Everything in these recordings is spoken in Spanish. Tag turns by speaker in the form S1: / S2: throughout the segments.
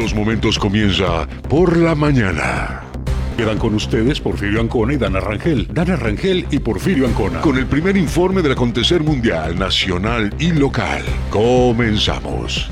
S1: estos momentos comienza Por la Mañana. Quedan con ustedes Porfirio Ancona y Dana Rangel. Dana Rangel y Porfirio Ancona. Con el primer informe del acontecer mundial, nacional y local. Comenzamos.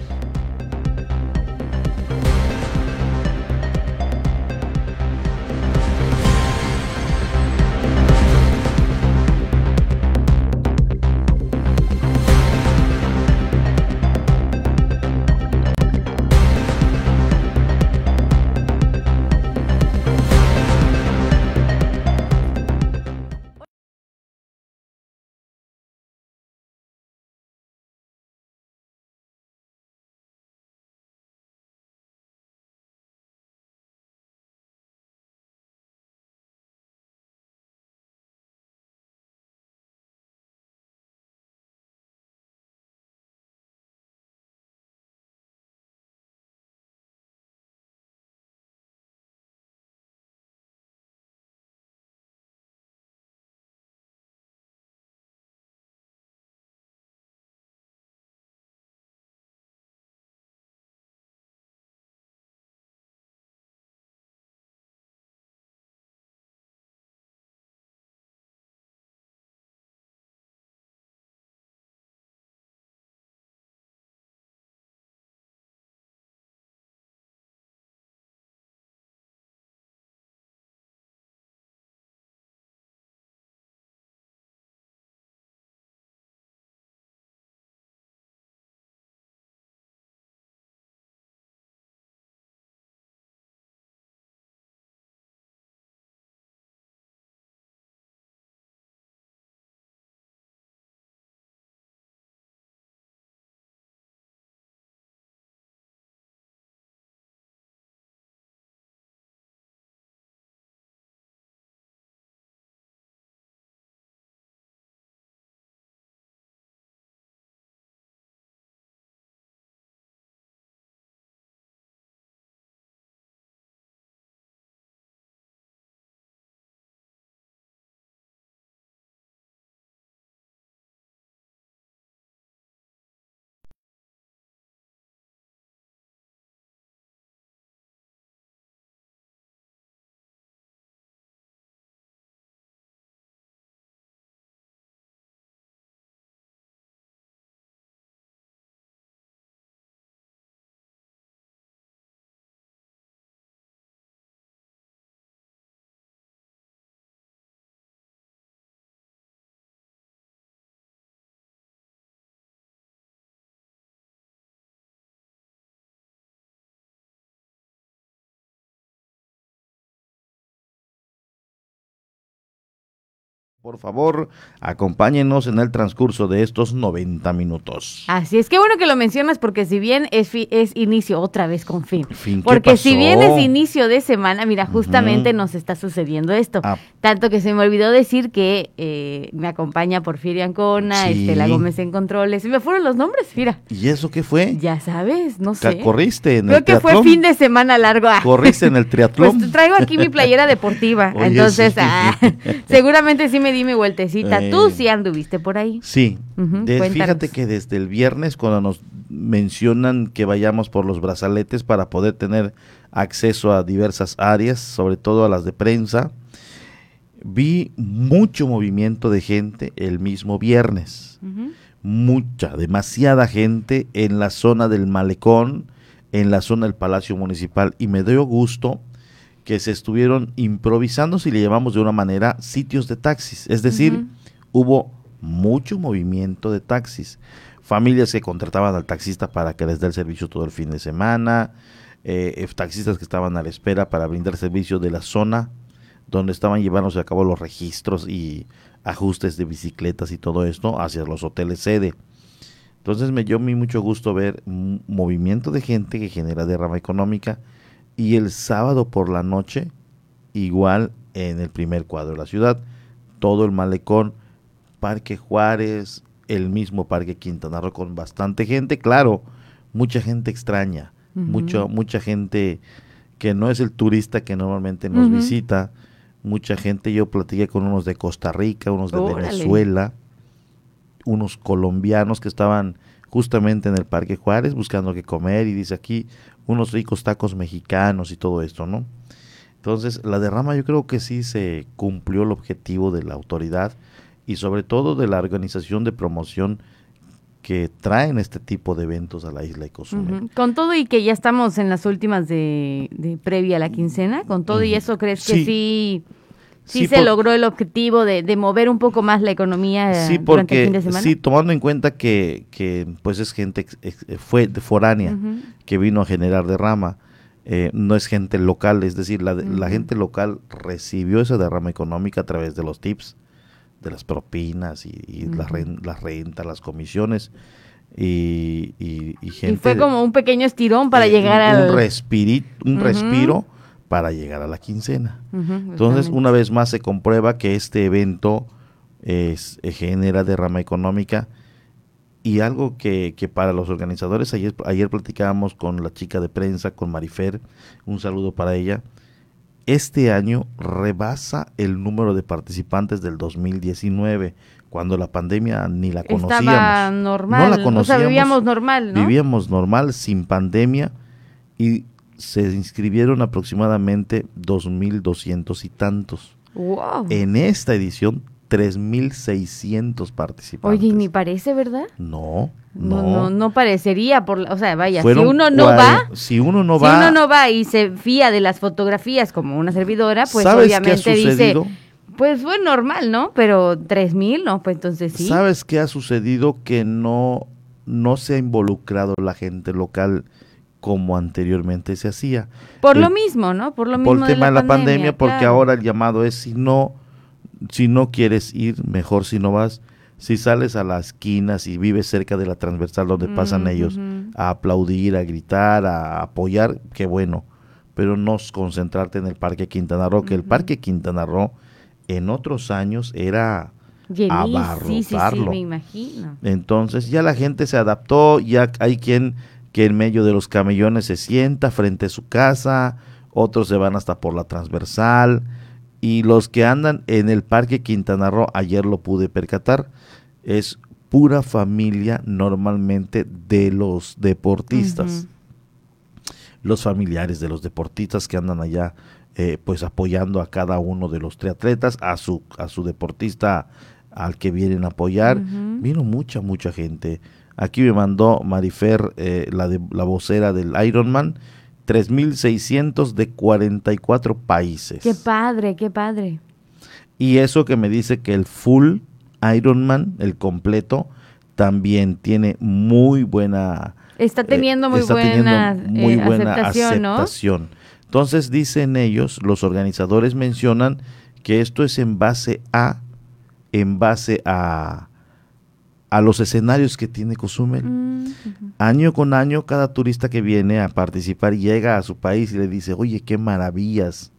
S2: Por favor, acompáñenos en el transcurso de estos 90 minutos.
S3: Así es, que bueno que lo mencionas porque si bien es, es inicio otra vez con fin.
S2: fin
S3: porque si bien es inicio de semana, mira, justamente nos está sucediendo esto. Ah. Tanto que se me olvidó decir que eh, me acompaña Porfirio Ancona, Estela Gómez en controles. Y me fueron los nombres, mira.
S2: ¿Y eso qué fue?
S3: Ya sabes, no sé.
S2: ¿Corriste en
S3: Creo que fue fin de semana largo.
S2: Ah. ¿Corriste en el triatlón?
S3: Pues traigo aquí mi playera deportiva. entonces, ah, seguramente sí me mi vueltecita. Tú eh, sí anduviste por ahí.
S2: Sí. fíjate que desde el viernes cuando nos mencionan que vayamos por los brazaletes para poder tener acceso a diversas áreas, sobre todo a las de prensa, vi mucho movimiento de gente el mismo viernes. Mucha, demasiada gente en la zona del malecón, en la zona del Palacio Municipal y me dio gusto que se estuvieron improvisando, si le llamamos de una manera, sitios de taxis. Es decir, hubo mucho movimiento de taxis. Familias que contrataban al taxista para que les dé el servicio todo el fin de semana, eh, eh, taxistas que estaban a la espera para brindar servicio de la zona donde estaban llevándose a cabo los registros y ajustes de bicicletas y todo esto hacia los hoteles sede. Entonces me dio mucho gusto ver un movimiento de gente que genera derrama económica y el sábado por la noche, igual en el primer cuadro de la ciudad, todo el malecón, Parque Juárez, el mismo Parque Quintana Roo con bastante gente, claro, mucha gente extraña, mucha gente que no es el turista que normalmente nos visita, mucha gente, yo platiqué con unos de Costa Rica, unos de Venezuela, unos colombianos que estaban justamente en el Parque Juárez buscando qué comer y dice aquí unos ricos tacos mexicanos y todo esto, ¿no? Entonces, la derrama yo creo que sí se cumplió el objetivo de la autoridad y sobre todo de la organización de promoción que traen este tipo de eventos a la isla de Cozumel.
S3: Con todo y que ya estamos en las últimas de, previa a la quincena, con todo y eso, ¿crees que sí, sí, se logró el objetivo de, mover un poco más la economía
S2: sí, durante el fin de semana? Sí, tomando en cuenta que, que pues es gente fue de foránea que vino a generar derrama. Eh, no es gente local, es decir, la, la gente local recibió esa derrama económica a través de los tips de las propinas y, las, rentas, las comisiones. Y, y, gente,
S3: y, fue como un pequeño estirón para llegar
S2: al... Un, un respiro para llegar a la quincena. Entonces, una vez más se comprueba que este evento es, eh, genera derrama económica y algo que, que, para los organizadores, ayer, ayer platicábamos con la chica de prensa, con Marifer, un saludo para ella, este año rebasa el número de participantes del 2019, cuando la pandemia ni la conocíamos.
S3: Estaba normal, no la conocíamos, o sea, vivíamos normal, ¿no?
S2: Vivíamos normal, sin pandemia, y se inscribieron aproximadamente 2.200 y tantos.
S3: Wow.
S2: En esta edición 3.600 participantes.
S3: Oye, ni parece, ¿verdad?
S2: No,
S3: no. No, no, parecería, por, o sea, vaya, si uno no va...
S2: Si uno no va...
S3: Si uno no va y se fía de las fotografías como una servidora, pues obviamente dice... Pues fue normal, ¿no? Pero 3.000, ¿no? Pues entonces sí.
S2: ¿Sabes qué ha sucedido? Que no, no se ha involucrado la gente local como anteriormente se hacía.
S3: Por lo mismo, ¿no? Por lo mismo
S2: Por el tema de la, pandemia, porque ahora el llamado es si no si no quieres ir, mejor si no vas. Si sales a la esquina, si vives cerca de la transversal donde pasan ellos, a aplaudir, a gritar, a apoyar, qué bueno. Pero no concentrarte en el Parque Quintana Roo, que el Parque Quintana Roo en otros años era abarrotarlo.
S3: me imagino.
S2: Entonces ya la gente se adaptó, ya hay quien que en medio de los camellones se sienta frente a su casa, otros se van hasta por la transversal, y los que andan en el Parque Quintana Roo, ayer lo pude percatar, es pura familia normalmente de los deportistas. Los familiares de los deportistas que andan allá eh, pues apoyando a cada uno de los triatletas, a su, a su deportista al que vienen a apoyar. Vino mucha, mucha gente. Aquí me mandó Marifer, eh, la, de, la vocera del Ironman, 3.600 de 44 países.
S3: Qué padre, qué padre.
S2: Y eso que me dice que el full Ironman, el completo, también tiene muy buena...
S3: Está teniendo muy buena, muy eh, buena aceptación.
S2: Entonces dicen ellos, los organizadores mencionan que esto es en base a, en base a, a los escenarios que tiene Cozumel. Mm, año con año, cada turista que viene a participar llega a su país y le dice, oye, qué maravillas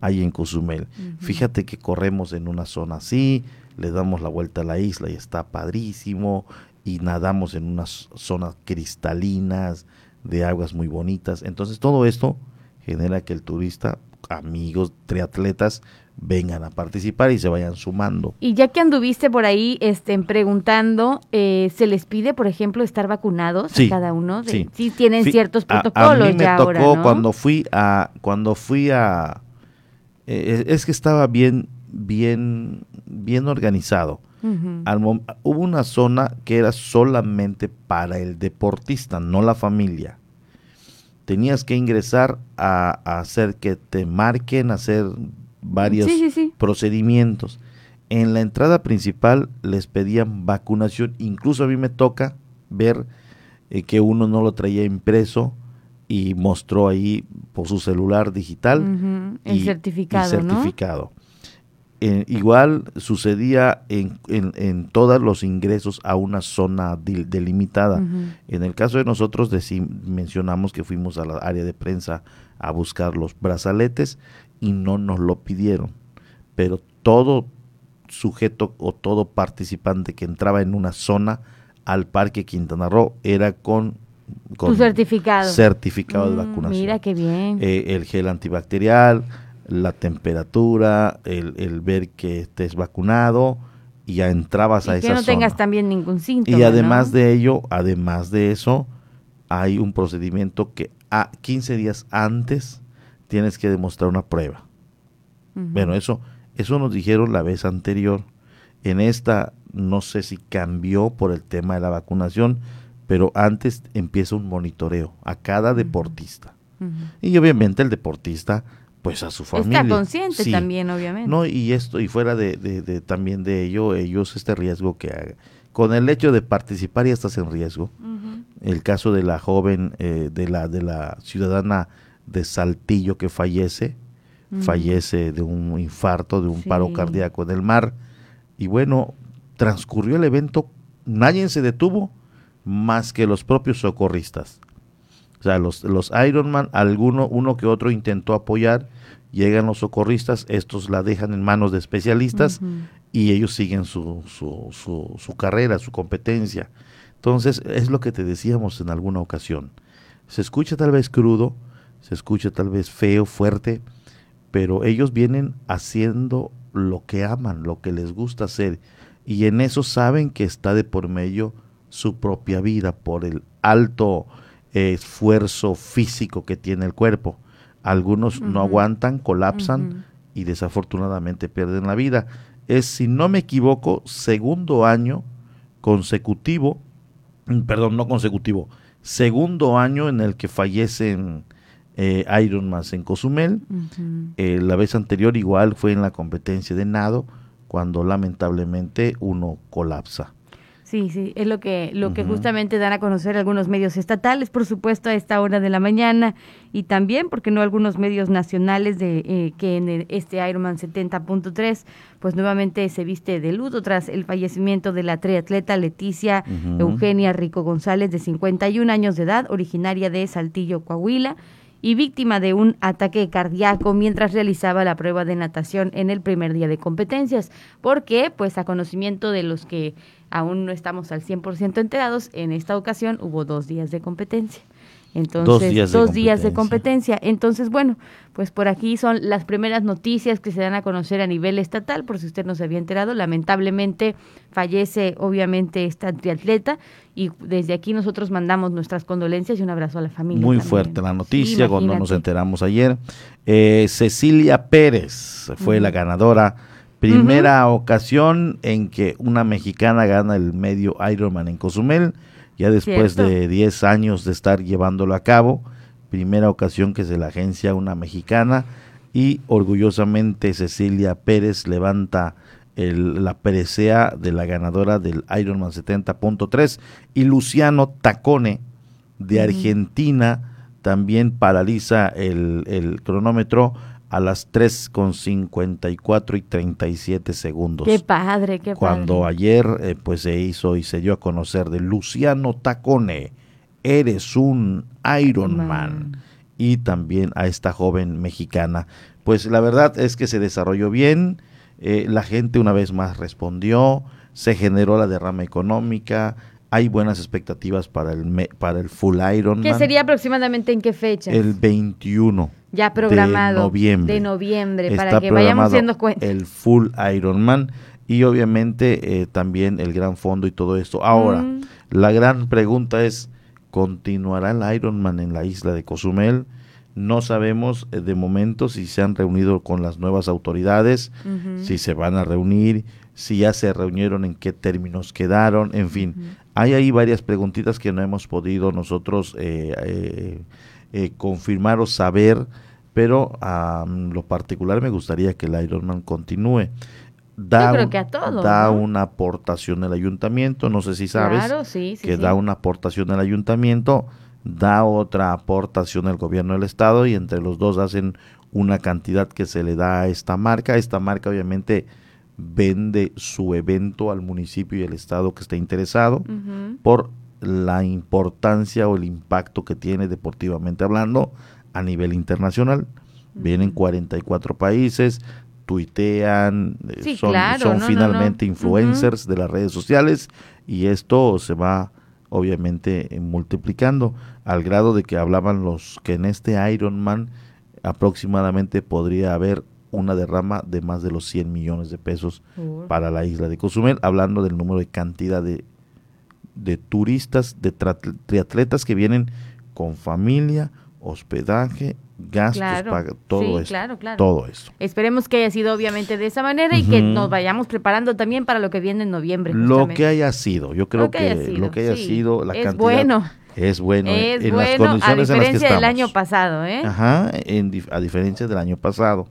S2: hay en Cozumel. Fíjate que corremos en una zona así, le damos la vuelta a la isla y está padrísimo, y nadamos en unas zonas cristalinas, de aguas muy bonitas. Entonces todo esto genera que el turista, amigos, triatletas, vengan a participar y se vayan sumando.
S3: Y ya que anduviste por ahí estén preguntando, eh, ¿se les pide, por ejemplo, estar vacunados cada uno? sí. sí. tienen ciertos protocolos.
S2: A, mí me tocó cuando fui a, cuando fui a, eh, es que estaba bien, bien, bien organizado. hubo una zona que era solamente para el deportista, no la familia. Tenías que ingresar a, a hacer que te marquen, hacer varios procedimientos. En la entrada principal les pedían vacunación, incluso a mí me toca ver eh, que uno no lo traía impreso y mostró ahí por su celular digital
S3: el certificado.
S2: certificado. Eh, igual sucedía en, en, todos los ingresos a una zona delimitada. En el caso de nosotros mencionamos que fuimos a la área de prensa a buscar los brazaletes y no nos lo pidieron. Pero todo sujeto o todo participante que entraba en una zona al Parque Quintana Roo era con,
S3: con certificado,
S2: certificado de mm, vacunación.
S3: Mira qué bien.
S2: Eh, el gel antibacterial, la temperatura, el, el, ver que estés vacunado y ya entrabas a esa
S3: zona. Que no tengas también ningún síntoma.
S2: Y además de ello, además de eso, hay un procedimiento que a 15 días antes tienes que demostrar una prueba. Bueno, eso, eso nos dijeron la vez anterior. En esta no sé si cambió por el tema de la vacunación, pero antes empieza un monitoreo a cada deportista. Y obviamente el deportista, pues a su familia.
S3: Está consciente también, obviamente.
S2: No, y esto, y fuera de, de, también de ello, ellos este riesgo que con el hecho de participar ya estás en riesgo. El caso de la joven, eh, de la, de la ciudadana de Saltillo que fallece, fallece de un infarto, de un paro cardíaco en el mar. Y bueno, transcurrió el evento, nadie se detuvo más que los propios socorristas. O sea, los, los Ironman, alguno, uno que otro intentó apoyar, llegan los socorristas, estos la dejan en manos de especialistas y ellos siguen su, su, su, su, carrera, su competencia. Entonces, es lo que te decíamos en alguna ocasión. Se escucha tal vez crudo, se escucha tal vez feo, fuerte, pero ellos vienen haciendo lo que aman, lo que les gusta hacer y en eso saben que está de por medio su propia vida por el alto esfuerzo físico que tiene el cuerpo. Algunos no aguantan, colapsan y desafortunadamente pierden la vida. Es, si no me equivoco, segundo año consecutivo, mm, perdón, no consecutivo, segundo año en el que fallecen eh, Ironman en Cozumel. Eh, la vez anterior igual fue en la competencia de nado cuando lamentablemente uno colapsa.
S3: Sí, sí, es lo que, lo que justamente dan a conocer algunos medios estatales, por supuesto, a esta hora de la mañana, y también, porque no algunos medios nacionales de eh, que en este Ironman 70.3, pues nuevamente se viste de luto tras el fallecimiento de la triatleta Leticia Eugenia Rico González, de 51 años de edad, originaria de Saltillo, Coahuila y víctima de un ataque cardíaco mientras realizaba la prueba de natación en el primer día de competencias. porque Pues a conocimiento de los que aún no estamos al 100% enterados, en esta ocasión hubo dos días de competencia. Entonces, dos días, de, competencia. Entonces, bueno, pues por aquí son las primeras noticias que se dan a conocer a nivel estatal, por si usted no se había enterado. Lamentablemente fallece, obviamente, esta triatleta y desde aquí nosotros mandamos nuestras condolencias y un abrazo a la familia.
S2: Muy fuerte la noticia cuando nos enteramos ayer. Eh, Cecilia Pérez fue la ganadora. Primera ocasión en que una mexicana gana el medio Ironman en Cozumel ya después de 10 años de estar llevándolo a cabo, primera ocasión que se la agencia una mexicana y orgullosamente Cecilia Pérez levanta la presea de la ganadora del Ironman 70.3 y Luciano Tacone de Argentina también paraliza el, el cronómetro a las 3 con 54 y 37 segundos.
S3: Qué padre, qué
S2: Cuando ayer eh, pues se hizo y se dio a conocer de Luciano Tacone, eres un Ironman. Y también a esta joven mexicana. Pues la verdad es que se desarrolló bien, eh, la gente una vez más respondió, se generó la derrama económica, hay buenas expectativas para el, para el Full Ironman.
S3: ¿Qué sería aproximadamente en qué fecha?
S2: El 21
S3: ya programado
S2: de noviembre.
S3: De noviembre, para que vayamos siendo cuenta.
S2: El Full Ironman y obviamente eh, también el Gran Fondo y todo esto. Ahora, mm. la gran pregunta es, ¿continuará el Ironman en la isla de Cozumel? No sabemos eh, de momento si se han reunido con las nuevas autoridades, si se van a reunir, si ya se reunieron, en qué términos quedaron, en fin. Hay ahí varias preguntitas que no hemos podido nosotros eh, confirmar o saber pero a lo particular me gustaría que el Ironman continúe. Da,
S3: Yo creo que a todos,
S2: da una aportación al ayuntamiento, no sé si sabes que da una aportación al ayuntamiento, da otra aportación al gobierno del estado y entre los dos hacen una cantidad que se le da a esta marca. Esta marca obviamente vende su evento al municipio y el estado que esté interesado por la importancia o el impacto que tiene deportivamente hablando a nivel internacional. Vienen 44 países, tuitean, eh, son, finalmente influencers de las redes sociales y esto se va obviamente eh, multiplicando al grado de que hablaban los que en este Ironman aproximadamente podría haber una derrama de más de los 100 millones de pesos para la isla de Cozumel, hablando del número de cantidad de, de turistas, de triatletas que vienen con familia, hospedaje, gastos, todo eso. Todo eso.
S3: Esperemos que haya sido obviamente de esa manera y que nos vayamos preparando también para lo que viene en noviembre.
S2: Lo que haya sido, yo creo que, lo que haya sido, la
S3: es Bueno.
S2: Es bueno.
S3: Es en bueno, las condiciones a diferencia del año pasado, ¿eh?
S2: Ajá, a diferencia del año pasado.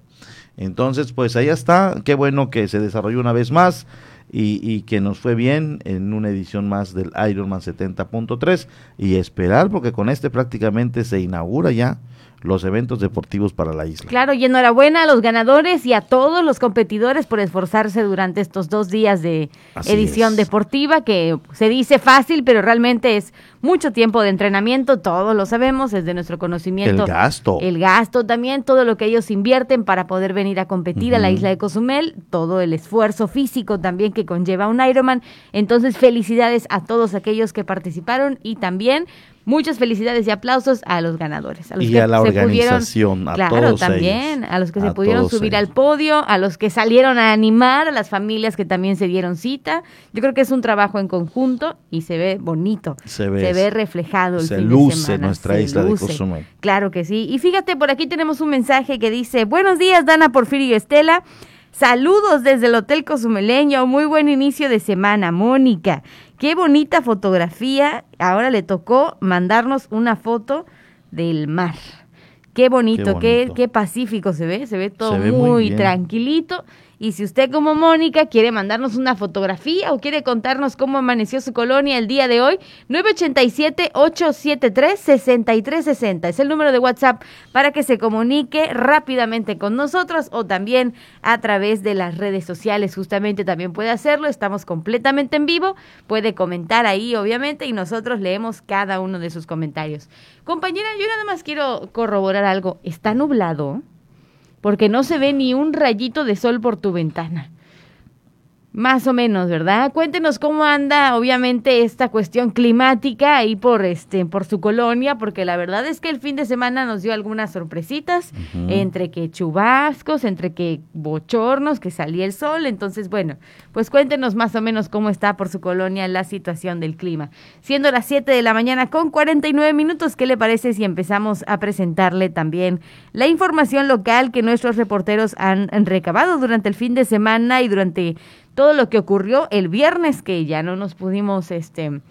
S2: Entonces, pues ahí está. Qué bueno que se desarrolló una vez más y, que nos fue bien en una edición más del Ironman 70.3 y esperar porque con este prácticamente se inaugura ya los eventos deportivos para la isla.
S3: Claro, y enhorabuena a los ganadores y a todos los competidores por esforzarse durante estos dos días de edición deportiva, que se dice fácil, pero realmente es mucho tiempo de entrenamiento, todos lo sabemos, es de nuestro conocimiento.
S2: El gasto.
S3: El gasto también, todo lo que ellos invierten para poder venir a competir a la isla de Cozumel, todo el esfuerzo físico también que conlleva un Ironman. Entonces, felicidades a todos aquellos que participaron y también Muchas felicidades y aplausos a los ganadores. A los
S2: y
S3: que
S2: a la organización, a
S3: claro, también, a los que se pudieron subir al podio, a los que salieron a animar, a las familias que también se dieron cita. Yo creo que es un trabajo en conjunto y se ve bonito. Se ve, reflejado el
S2: se luce nuestra isla de Cozumel.
S3: Claro que sí. Y fíjate, por aquí tenemos un mensaje que dice, buenos días, Dana Porfirio y Estela. Saludos desde el Hotel Cozumeleño. Muy buen inicio de semana, Mónica. Qué bonita fotografía. Ahora le tocó mandarnos una foto del mar. Qué bonito, qué, qué, pacífico se ve. Se ve todo muy tranquilito. Y si usted como Mónica quiere mandarnos una fotografía o quiere contarnos cómo amaneció su colonia el día de hoy, 987-873-6360 es el número de WhatsApp para que se comunique rápidamente con nosotros o también a través de las redes sociales. Justamente también puede hacerlo, estamos completamente en vivo, puede comentar ahí obviamente y nosotros leemos cada uno de sus comentarios. Compañera, yo nada más quiero corroborar algo. ¿Está nublado? Porque no se ve ni un rayito de sol por tu ventana. Más o menos, ¿verdad? Cuéntenos cómo anda, obviamente, esta cuestión climática ahí por este, por su colonia, porque la verdad es que el fin de semana nos dio algunas sorpresitas, entre que chubascos, entre que bochornos, que salía el sol. Entonces, bueno, pues cuéntenos más o menos cómo está por su colonia la situación del clima. Siendo las 7 de la mañana con 49 minutos, ¿qué le parece si empezamos a presentarle también la información local que nuestros reporteros han recabado durante el fin de semana y durante todo lo que ocurrió el viernes, que ya no nos pudimos este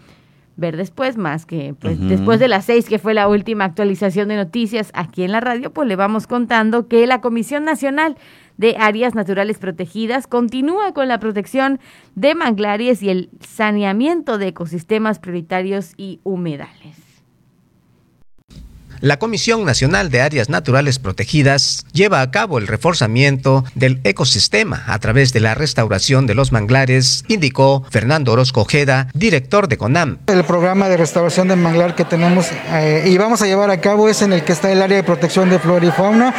S3: ver después, más que pues, después de las seis, que fue la última actualización de noticias aquí en la radio, pues le vamos contando que la Comisión Nacional de Áreas Naturales Protegidas continúa con la protección de manglares y el saneamiento de ecosistemas prioritarios y humedales.
S4: La Comisión Nacional de Áreas Naturales Protegidas lleva a cabo el reforzamiento del ecosistema a través de la restauración de los manglares, indicó Fernando Orozco Ojeda, director de CONAM.
S5: El programa de restauración del manglar que tenemos eh, y vamos a llevar a cabo es en el que está el área de protección de flora y fauna,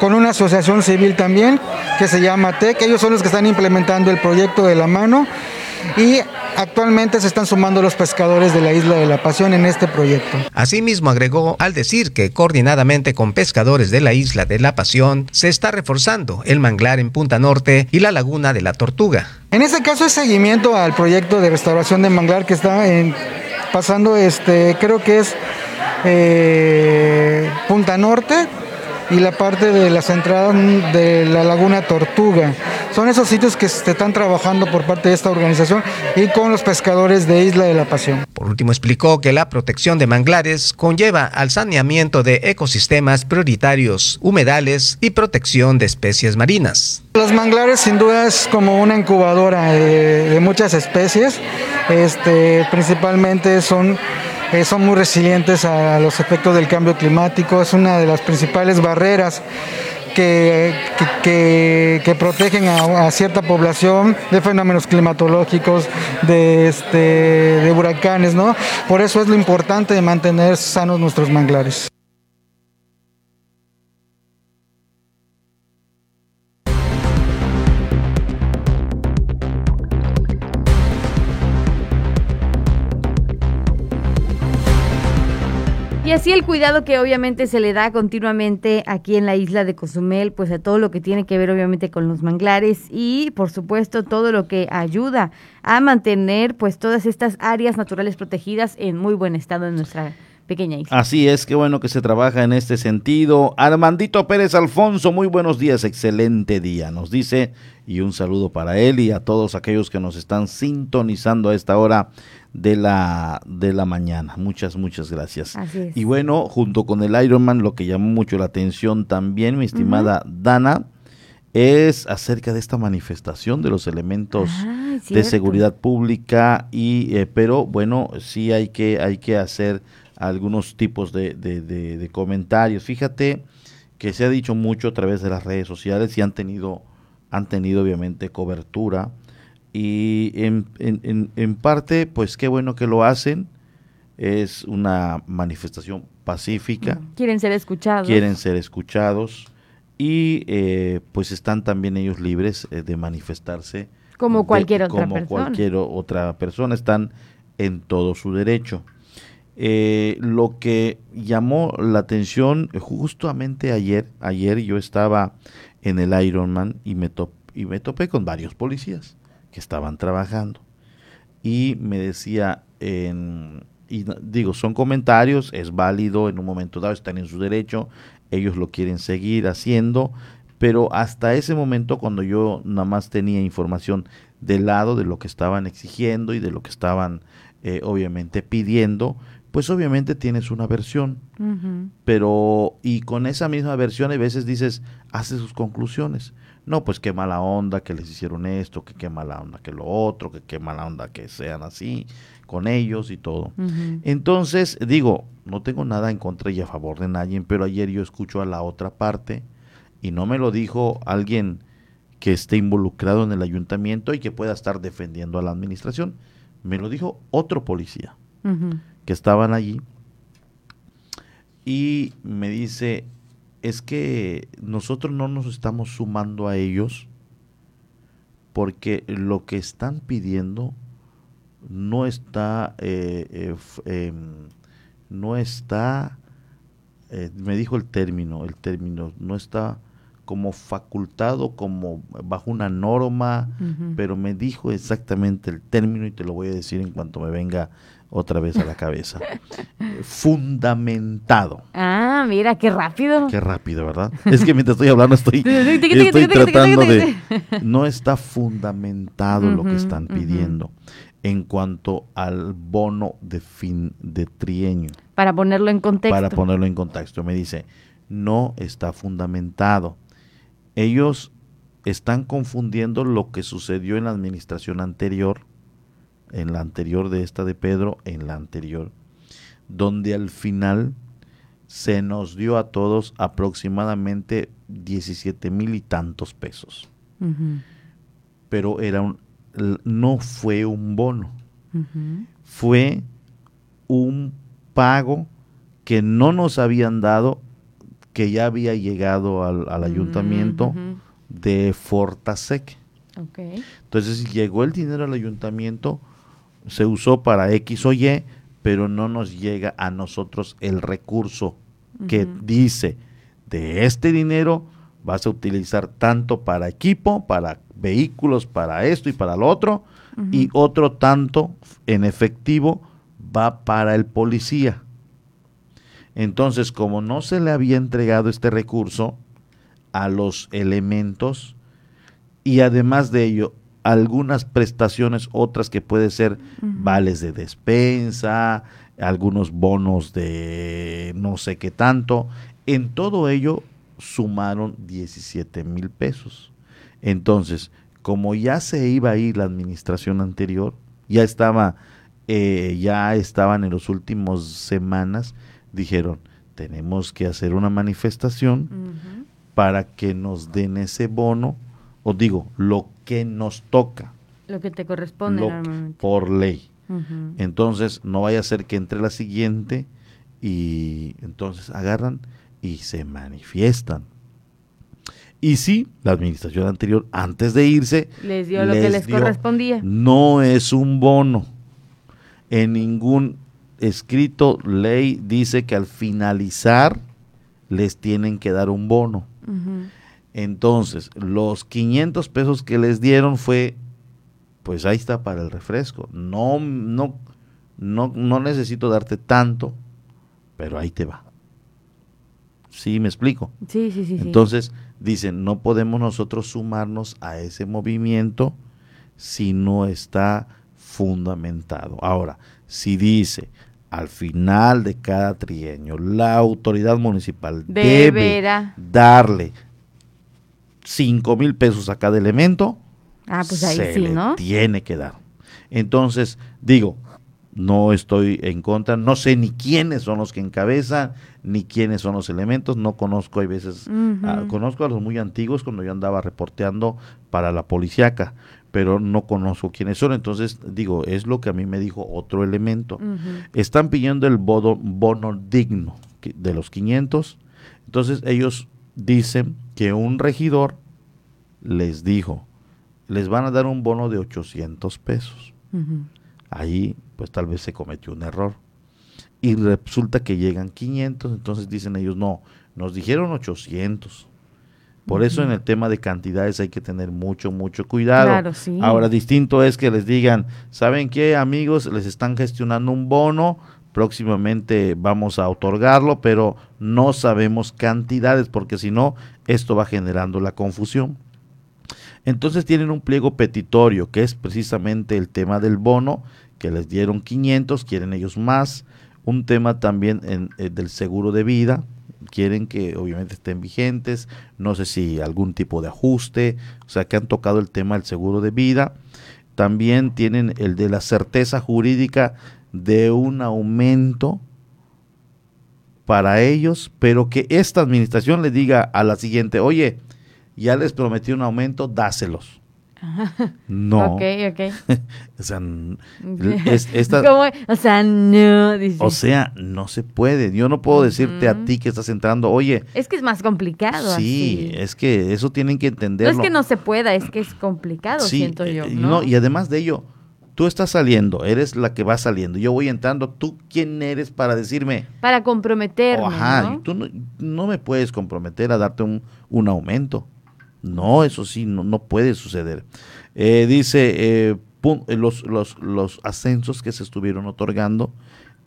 S5: con una asociación civil también que se llama TEC. Ellos son los que están implementando el proyecto de la mano y actualmente se están sumando los pescadores de la Isla de la Pasión en este proyecto.
S4: Asimismo agregó al decir que coordinadamente con pescadores de la Isla de la Pasión se está reforzando el manglar en Punta Norte y la Laguna de la Tortuga.
S5: En este caso es seguimiento al proyecto de restauración de manglar que está pasando, este, creo que es eh, Punta Norte y la parte de las entradas de la Laguna Tortuga. Son esos sitios que se están trabajando por parte de esta organización y con los pescadores de Isla de la Pasión.
S4: Por último, explicó que la protección de manglares conlleva al saneamiento de ecosistemas prioritarios, humedales y protección de especies marinas.
S5: Los manglares sin duda es como una incubadora de, muchas especies, este, principalmente son eh, son muy resilientes a, los efectos del cambio climático, es una de las principales barreras que, que, protegen a, cierta población de fenómenos climatológicos, de, este, de huracanes, ¿no? Por eso es lo importante de mantener sanos nuestros manglares.
S3: Y así el cuidado que obviamente se le da continuamente aquí en la isla de Cozumel, pues a todo lo que tiene que ver obviamente con los manglares y por supuesto todo lo que ayuda a mantener pues todas estas áreas naturales protegidas en muy buen estado en nuestra pequeña isla.
S2: Así es, qué bueno que se trabaja en este sentido. Armandito Pérez Alfonso, muy buenos días, excelente día, nos dice, y un saludo para él y a todos aquellos que nos están sintonizando a esta hora de la, de la mañana. Muchas, muchas gracias. Y bueno, junto con el Ironman, lo que llamó mucho la atención también, mi estimada Dana, es acerca de esta manifestación de los elementos de seguridad pública y eh, pero bueno sí hay que hay que hacer algunos tipos de, de, de, comentarios fíjate que se ha dicho mucho a través de las redes sociales y han tenido han tenido obviamente cobertura y en, en, en, parte, pues qué bueno que lo hacen. Es una manifestación pacífica.
S3: Quieren ser escuchados.
S2: Quieren ser escuchados y eh, pues están también ellos libres eh, de manifestarse.
S3: Como cualquier otra
S2: como cualquier otra persona, están en todo su derecho. Eh, lo que llamó la atención justamente ayer, ayer yo estaba en el Ironman y me, y me topé con varios policías que estaban trabajando. Y me decía, en, y digo, son comentarios, es válido, en un momento dado están en su derecho, ellos lo quieren seguir haciendo, pero hasta ese momento cuando yo nada más tenía información del lado de lo que estaban exigiendo y de lo que estaban eh, obviamente pidiendo, pues obviamente tienes una versión, pero y con esa misma versión a veces dices, hace sus conclusiones. No, pues qué mala onda que les hicieron esto, que qué mala onda que lo otro, que qué mala onda que sean así con ellos y todo. Entonces, digo, no tengo nada en contra y a favor de nadie, pero ayer yo escucho a la otra parte y no me lo dijo alguien que esté involucrado en el ayuntamiento y que pueda estar defendiendo a la administración. Me lo dijo otro policía que estaban allí y me dice, es que nosotros no nos estamos sumando a ellos porque lo que están pidiendo no está, eh, eh, em, no está, eh, me dijo el término, el término, no está como facultado, como bajo una norma, pero me dijo exactamente el término y te lo voy a decir en cuanto me venga otra vez a la cabeza. Fundamentado.
S3: Ah, mira, qué rápido.
S2: Qué rápido, ¿verdad? Es que mientras estoy hablando estoy, estoy tratando de... No está fundamentado lo que están pidiendo en cuanto al bono de fin de trienio.
S3: Para ponerlo en contexto.
S2: Para ponerlo en contexto. Me dice, no está fundamentado. Ellos están confundiendo lo que sucedió en la administración anterior en la anterior de esta de Pedro, en la anterior, donde al final se nos dio a todos aproximadamente 17 mil y tantos pesos. Pero era un, no fue un bono, fue un pago que no nos habían dado, que ya había llegado al, ayuntamiento de Fortasec. Entonces llegó el dinero al ayuntamiento, se usó para X o Y, pero no nos llega a nosotros el recurso que dice, de este dinero vas a utilizar tanto para equipo, para vehículos, para esto y para lo otro, y otro tanto en efectivo va para el policía. Entonces, como no se le había entregado este recurso a los elementos, y además de ello, algunas prestaciones, otras que puede ser vales de despensa, algunos bonos de no sé qué tanto. En todo ello sumaron 17 mil pesos. Entonces, como ya se iba a ir la administración anterior, ya estaba, eh, ya estaban en los últimos semanas, dijeron, tenemos que hacer una manifestación para que nos den ese bono o digo, lo que nos toca.
S3: Lo que te corresponde
S2: Por ley. Entonces, no vaya a ser que entre la siguiente y entonces agarran y se manifiestan. Y sí, la administración anterior, antes de irse,
S3: les dio lo que les correspondía.
S2: No es un bono. En ningún, escrito ley dice que al finalizar les tienen que dar un bono. Entonces, los 500 pesos que les dieron fue, pues ahí está para el refresco. No, no, no, no necesito darte tanto, pero ahí te va. ¿Sí me explico?
S3: Sí, sí, sí.
S2: Entonces, dicen, no podemos nosotros sumarnos a ese movimiento si no está fundamentado. Ahora, si dice, al final de cada trienio, la autoridad municipal debe darle 5 mil pesos a cada elemento,
S3: ah, pues ahí se le
S2: tiene que dar. Entonces, digo, no estoy en contra, no sé ni quiénes son los que encabezan, ni quiénes son los elementos, no conozco, hay veces, ah, conozco a los muy antiguos cuando yo andaba reporteando para la policíaca, pero no conozco quiénes son, entonces digo, es lo que a mí me dijo otro elemento. Están pidiendo el bono, bono digno de los 500, entonces ellos dicen que un regidor les dijo, les van a dar un bono de 800 pesos. Ahí pues tal vez se cometió un error. Y resulta que llegan 500, entonces dicen ellos, no, nos dijeron 800. Por eso en el tema de cantidades hay que tener mucho, mucho cuidado. Ahora, distinto es que les digan, ¿saben qué, amigos? Les están gestionando un bono, próximamente vamos a otorgarlo, pero no sabemos cantidades, porque si no, esto va generando la confusión. Entonces tienen un pliego petitorio, que es precisamente el tema del bono, que les dieron 500, quieren ellos más. Un tema también eh, del seguro de vida, quieren que obviamente estén vigentes, no sé si algún tipo de ajuste, o sea que han tocado el tema del seguro de vida. También tienen el de la certeza jurídica de un aumento para ellos, pero que esta administración le diga a la siguiente, oye, ya les prometí un aumento, dáselos. No.
S3: Ok, ok.
S2: o sea,
S3: o sea, no.
S2: O sea, no se puede. Yo no puedo decirte a ti que estás entrando, oye.
S3: Es que es más complicado.
S2: Sí, es que eso tienen que entenderlo.
S3: No es que no se pueda, es que es complicado, siento yo.
S2: Eh, ¿no? y además de ello, tú estás saliendo, eres la que va saliendo. Yo voy entrando, ¿tú quién eres para decirme?
S3: Para comprometerme.
S2: ajá, tú no, me puedes comprometer a darte un, un aumento. No, eso sí, no, puede suceder. Eh, dice, eh, eh, los, los, los ascensos que se estuvieron otorgando,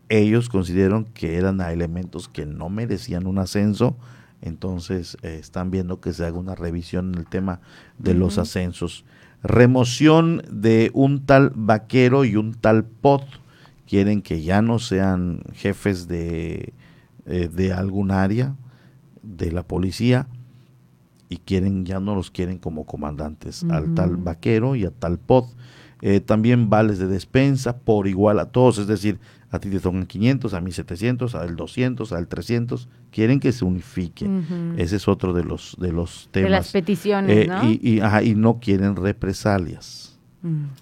S2: ellos consideran que eran a elementos que no merecían un ascenso, entonces están viendo que se haga una revisión en el tema de los ascensos. Remoción de un tal vaquero y un tal pot, quieren que ya no sean jefes de, de algún área de la policía, y quieren ya no los quieren como comandantes, al tal vaquero y a tal pod. Eh, también vales de despensa por igual a todos, es decir, a ti te tocan 500, a mí 700, a él 200, a él 300, quieren que se unifique. Ese es otro de los de los temas.
S3: De las peticiones,
S2: eh, ¿no? Y, y, no quieren represalias.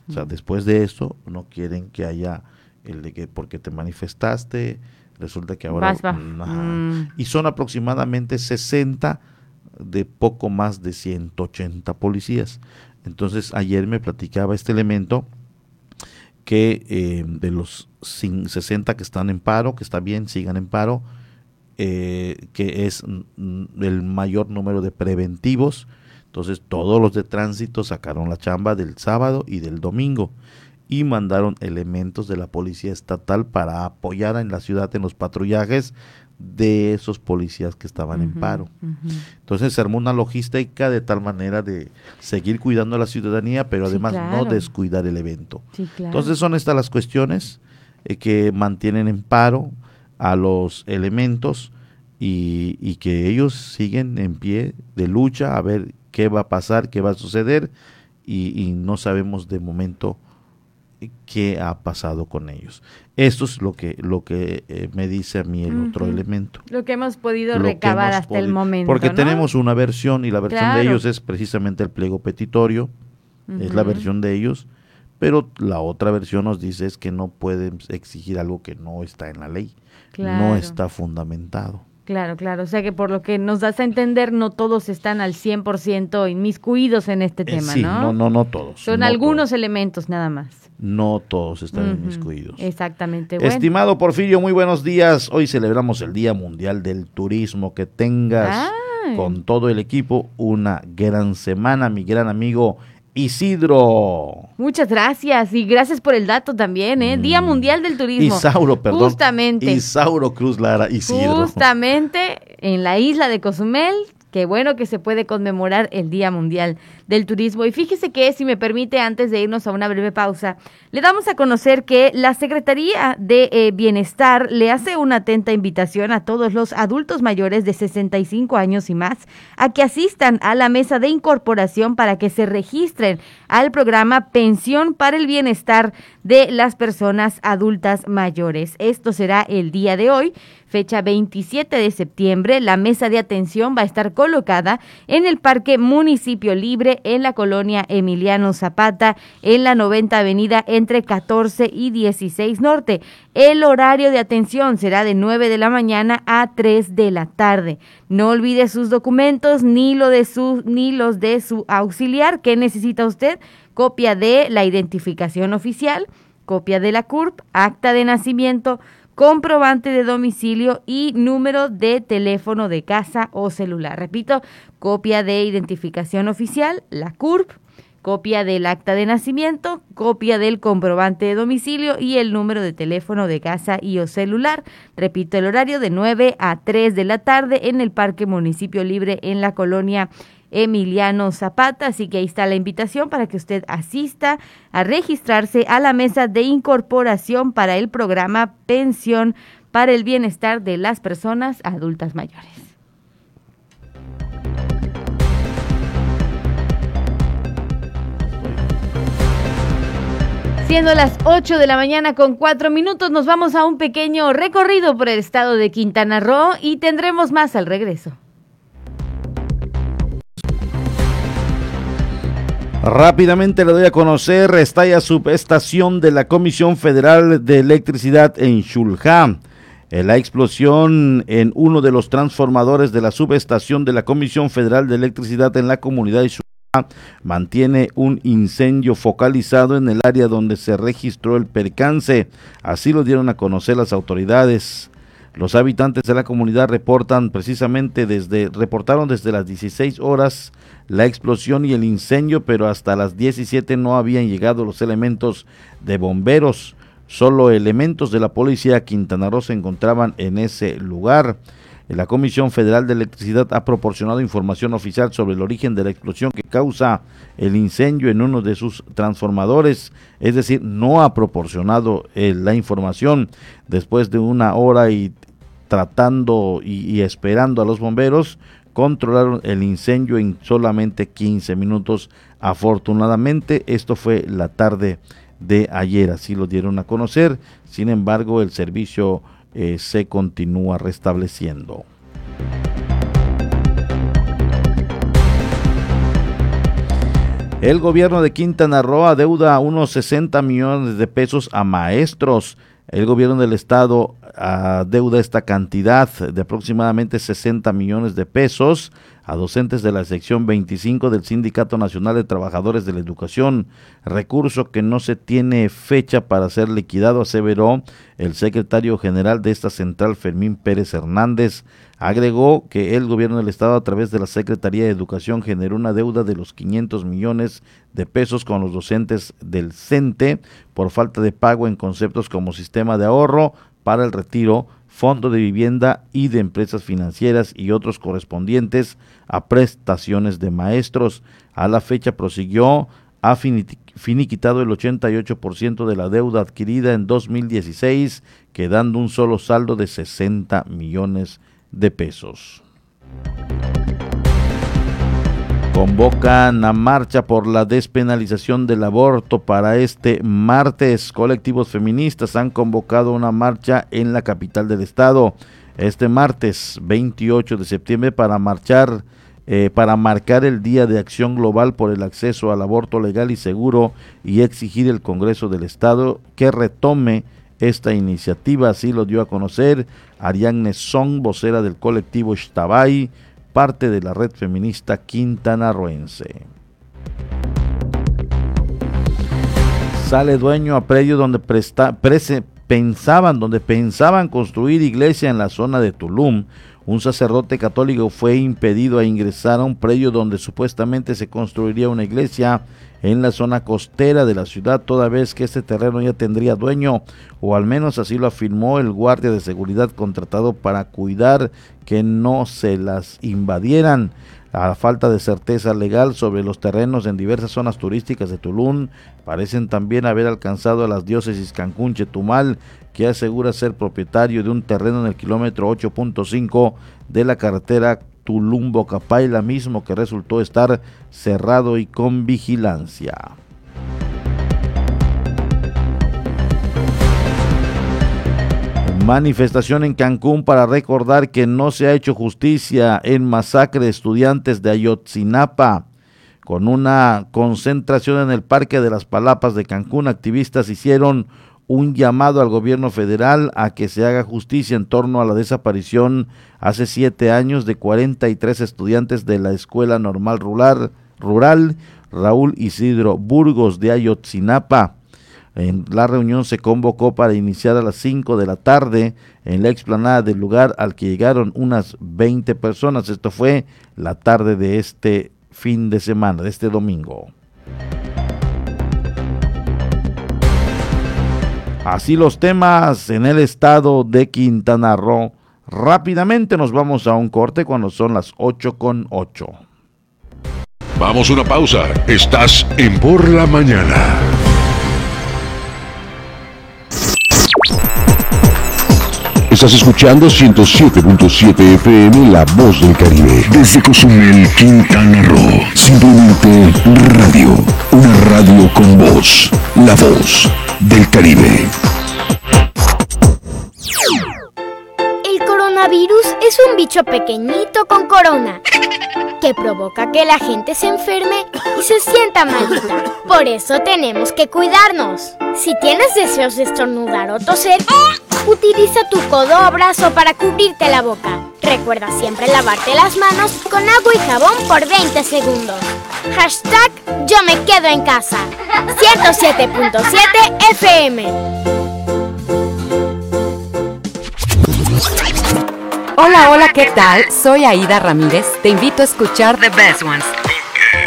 S2: O sea, después de eso no quieren que haya el de que porque te manifestaste, resulta que ahora... Mm. Y son aproximadamente 60 de poco más de 180 policías. Entonces ayer me platicaba este elemento que eh, de los 60 que están en paro, que está bien, sigan en paro, eh, que es el mayor número de preventivos. Entonces todos los de tránsito sacaron la chamba del sábado y del domingo y mandaron elementos de la policía estatal para apoyar en la ciudad en los patrullajes de esos policías que estaban en paro. Entonces se armó una logística de tal manera de seguir cuidando a la ciudadanía, pero además no descuidar el evento. Entonces son estas las cuestiones eh, que mantienen en paro a los elementos y, y, que ellos siguen en pie de lucha a ver qué va a pasar, qué va a suceder y, y no sabemos de momento qué ha pasado con ellos. Esto es lo que, lo que eh, me dice a mí el otro elemento.
S3: Lo que hemos podido recabar hasta el momento.
S2: Porque tenemos una versión y la versión de ellos es precisamente el pliego petitorio, es la versión de ellos, pero la otra versión nos dice es que no pueden exigir algo que no está en la ley, no está fundamentado.
S3: Claro, claro. O sea que por lo que nos das a entender, no todos están al 100% inmiscuidos en este eh, tema,
S2: sí, ¿no? no, no, todos.
S3: Son algunos elementos nada más.
S2: No todos están inmiscuidos.
S3: Exactamente.
S2: Estimado Porfirio, muy buenos días. Hoy celebramos el Día Mundial del Turismo. Que tengas con todo el equipo una gran semana, mi gran amigo Isidro.
S3: Muchas gracias y gracias por el dato también, ¿eh? Día mm. Mundial del Turismo.
S2: Isauro, perdón.
S3: Justamente.
S2: Isauro Cruz Lara, Isidro.
S3: Justamente en la isla de Cozumel, qué bueno que se puede conmemorar el Día Mundial del Turismo. Y fíjese que, si me permite, antes de irnos a una breve pausa, le damos a conocer que la Secretaría de eh, Bienestar le hace una atenta invitación a todos los adultos mayores de 65 años y más a que asistan a la mesa de incorporación para que se registren al programa Pensión para el Bienestar de las Personas Adultas Mayores. Esto será el día de hoy fecha 27 de septiembre, la mesa de atención va a estar colocada en el Parque Municipio Libre en la colonia Emiliano Zapata, en la 90 Avenida entre 14 y 16 Norte. El horario de atención será de 9 de la mañana a 3 de la tarde. No olvide sus documentos ni, lo de su, ni los de su auxiliar. ¿Qué necesita usted? Copia de la identificación oficial, copia de la CURP, acta de nacimiento, comprobante de domicilio y número de teléfono de casa o celular. Repito, copia de identificación oficial, la CURP, copia del acta de nacimiento, copia del comprobante de domicilio y el número de teléfono de casa y o celular. Repito, el horario de 9 a 3 de la tarde en el Parque Municipio Libre en la colonia Emiliano Zapata. Así que ahí está la invitación para que usted asista a registrarse a la mesa de incorporación para el programa Pensión para el Bienestar de las Personas Adultas Mayores. Siendo las 8 de la mañana con 4 minutos, nos vamos a un pequeño recorrido por el estado de Quintana Roo y tendremos más al regreso.
S2: Rápidamente le doy a conocer, estalla subestación de la Comisión Federal de Electricidad en Shulja. Eh, la explosión en uno de los transformadores de la subestación de la Comisión Federal de Electricidad en la comunidad de Shulja mantiene un incendio focalizado en el área donde se registró el percance. Así lo dieron a conocer las autoridades. Los habitantes de la comunidad reportan precisamente desde, reportaron desde las 16 horas la explosión y el incendio, pero hasta las 17 no habían llegado los elementos de bomberos. Solo elementos de la policía Quintana Roo se encontraban en ese lugar. La Comisión Federal de Electricidad ha proporcionado información oficial sobre el origen de la explosión que causa el incendio en uno de sus transformadores, es decir, no ha proporcionado eh, la información después de una hora y tratando y esperando a los bomberos, controlaron el incendio en solamente 15 minutos. Afortunadamente, esto fue la tarde de ayer, así lo dieron a conocer. Sin embargo, el servicio eh, se continúa restableciendo. El gobierno de Quintana Roo adeuda unos 60 millones de pesos a maestros. El gobierno del estado deuda esta cantidad de aproximadamente 60 millones de pesos a docentes de la sección 25 del Sindicato Nacional de Trabajadores de la Educación, recurso que no se tiene fecha para ser liquidado, aseveró el secretario general de esta central, Fermín Pérez Hernández. Agregó que el gobierno del Estado, a través de la Secretaría de Educación, generó una deuda de los 500 millones de pesos con los docentes del CENTE por falta de pago en conceptos como sistema de ahorro, para el retiro, fondo de vivienda y de empresas financieras y otros correspondientes a prestaciones de maestros. A la fecha prosiguió, ha finiquitado el 88% de la deuda adquirida en 2016, quedando un solo saldo de 60 millones de pesos. Convocan a marcha por la despenalización del aborto para este martes. Colectivos feministas han convocado una marcha en la capital del estado este martes 28 de septiembre para marchar eh, para marcar el Día de Acción Global por el acceso al aborto legal y seguro y exigir el Congreso del Estado que retome esta iniciativa, así lo dio a conocer Ariadne Song, vocera del colectivo Shtabay, parte de la red feminista quintanarroense. Sale dueño a predio donde presta, pensaban, donde pensaban construir iglesia en la zona de Tulum. Un sacerdote católico fue impedido a ingresar a un predio donde supuestamente se construiría una iglesia en la zona costera de la ciudad, toda vez que este terreno ya tendría dueño, o al menos así lo afirmó el guardia de seguridad contratado para cuidar que no se las invadieran. A falta de certeza legal sobre los terrenos en diversas zonas turísticas de Tulum, parecen también haber alcanzado a las diócesis Cancún Chetumal, que asegura ser propietario de un terreno en el kilómetro 8.5 de la carretera Tulumbo Capaila mismo que resultó estar cerrado y con vigilancia. Manifestación en Cancún para recordar que no se ha hecho justicia en masacre de estudiantes de Ayotzinapa. Con una concentración en el Parque de las Palapas de Cancún, activistas hicieron un llamado al gobierno federal a que se haga justicia en torno a la desaparición hace siete años de 43 estudiantes de la Escuela Normal Rural, Rural Raúl Isidro Burgos de Ayotzinapa. En la reunión se convocó para iniciar a las 5 de la tarde en la explanada del lugar al que llegaron unas 20 personas. Esto fue la tarde de este fin de semana, de este domingo. Así los temas en el estado de Quintana Roo. Rápidamente nos vamos a un corte cuando son las 8 con 8.
S1: Vamos a una pausa. Estás en Por la Mañana. Estás escuchando 107.7 FM La Voz del Caribe. Desde Cozumel, Quintana Roo. Simplemente radio. Una radio con voz. La Voz del Caribe.
S6: El coronavirus es un bicho pequeñito con corona que provoca que la gente se enferme y se sienta malita. Por eso tenemos que cuidarnos. Si tienes deseos de estornudar o toser, utiliza tu codo o brazo para cubrirte la boca. Recuerda siempre lavarte las manos con agua y jabón por 20 segundos. Hashtag yo me quedo en casa. 107.7 FM.
S7: Hola, hola, ¿qué tal? Soy Aida Ramírez. Te invito a escuchar The Best Ones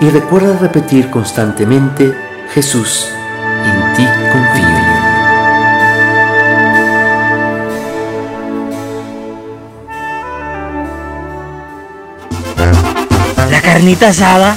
S8: y recuerda repetir constantemente, Jesús, en ti confío.
S9: La carnita asada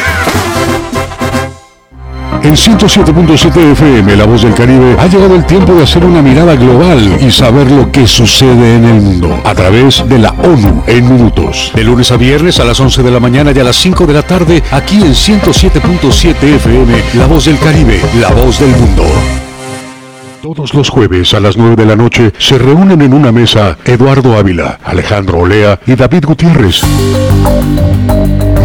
S1: En 107.7 FM, La Voz del Caribe, ha llegado el tiempo de hacer una mirada global y saber lo que sucede en el mundo a través de la ONU en minutos. De lunes a viernes a las 11 de la mañana y a las 5 de la tarde, aquí en 107.7 FM, La Voz del Caribe, la voz del mundo. Todos los jueves a las 9 de la noche se reúnen en una mesa Eduardo Ávila, Alejandro Olea y David Gutiérrez.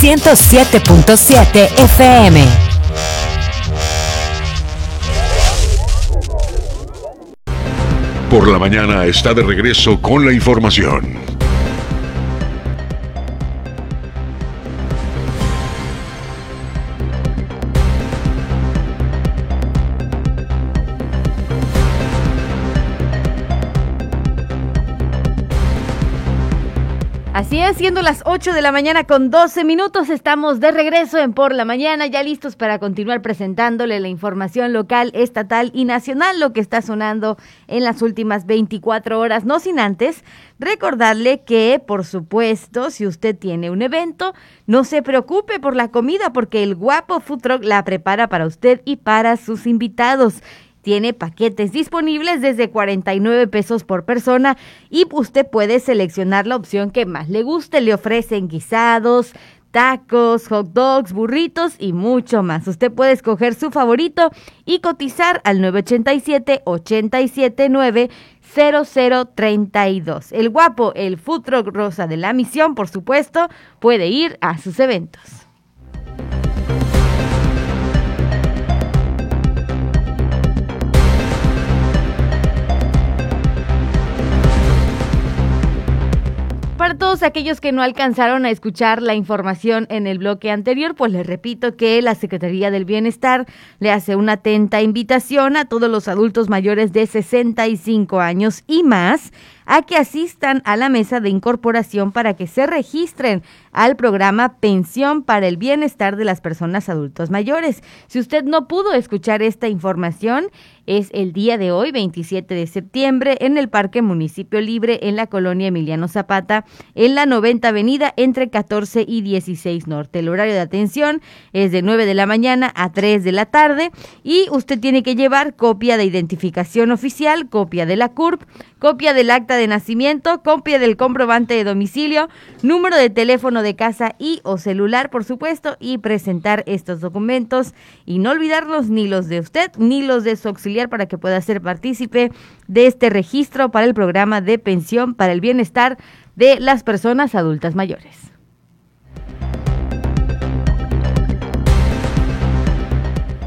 S7: 107.7 FM.
S1: Por la mañana está de regreso con la información.
S3: Es, siendo las 8 de la mañana con 12 minutos, estamos de regreso en Por la Mañana, ya listos para continuar presentándole la información local, estatal y nacional, lo que está sonando en las últimas 24 horas, no sin antes recordarle que, por supuesto, si usted tiene un evento, no se preocupe por la comida porque el guapo Food Truck la prepara para usted y para sus invitados. Tiene paquetes disponibles desde 49 pesos por persona y usted puede seleccionar la opción que más le guste. Le ofrecen guisados, tacos, hot dogs, burritos y mucho más. Usted puede escoger su favorito y cotizar al 987 879 0032. El guapo, el food truck rosa de la misión, por supuesto, puede ir a sus eventos. Para todos aquellos que no alcanzaron a escuchar la información en el bloque anterior, pues les repito que la Secretaría del Bienestar le hace una atenta invitación a todos los adultos mayores de 65 años y más a que asistan a la mesa de incorporación para que se registren al programa Pensión para el Bienestar de las Personas Adultos Mayores. Si usted no pudo escuchar esta información, es el día de hoy, 27 de septiembre, en el Parque Municipio Libre en la colonia Emiliano Zapata, en la 90 Avenida entre 14 y 16 Norte. El horario de atención es de 9 de la mañana a 3 de la tarde y usted tiene que llevar copia de identificación oficial, copia de la CURP, copia del acta de nacimiento, copia del comprobante de domicilio, número de teléfono de casa y o celular, por supuesto, y presentar estos documentos y no olvidarlos ni los de usted ni los de su auxiliar para que pueda ser partícipe de este registro para el programa de pensión para el bienestar de las personas adultas mayores.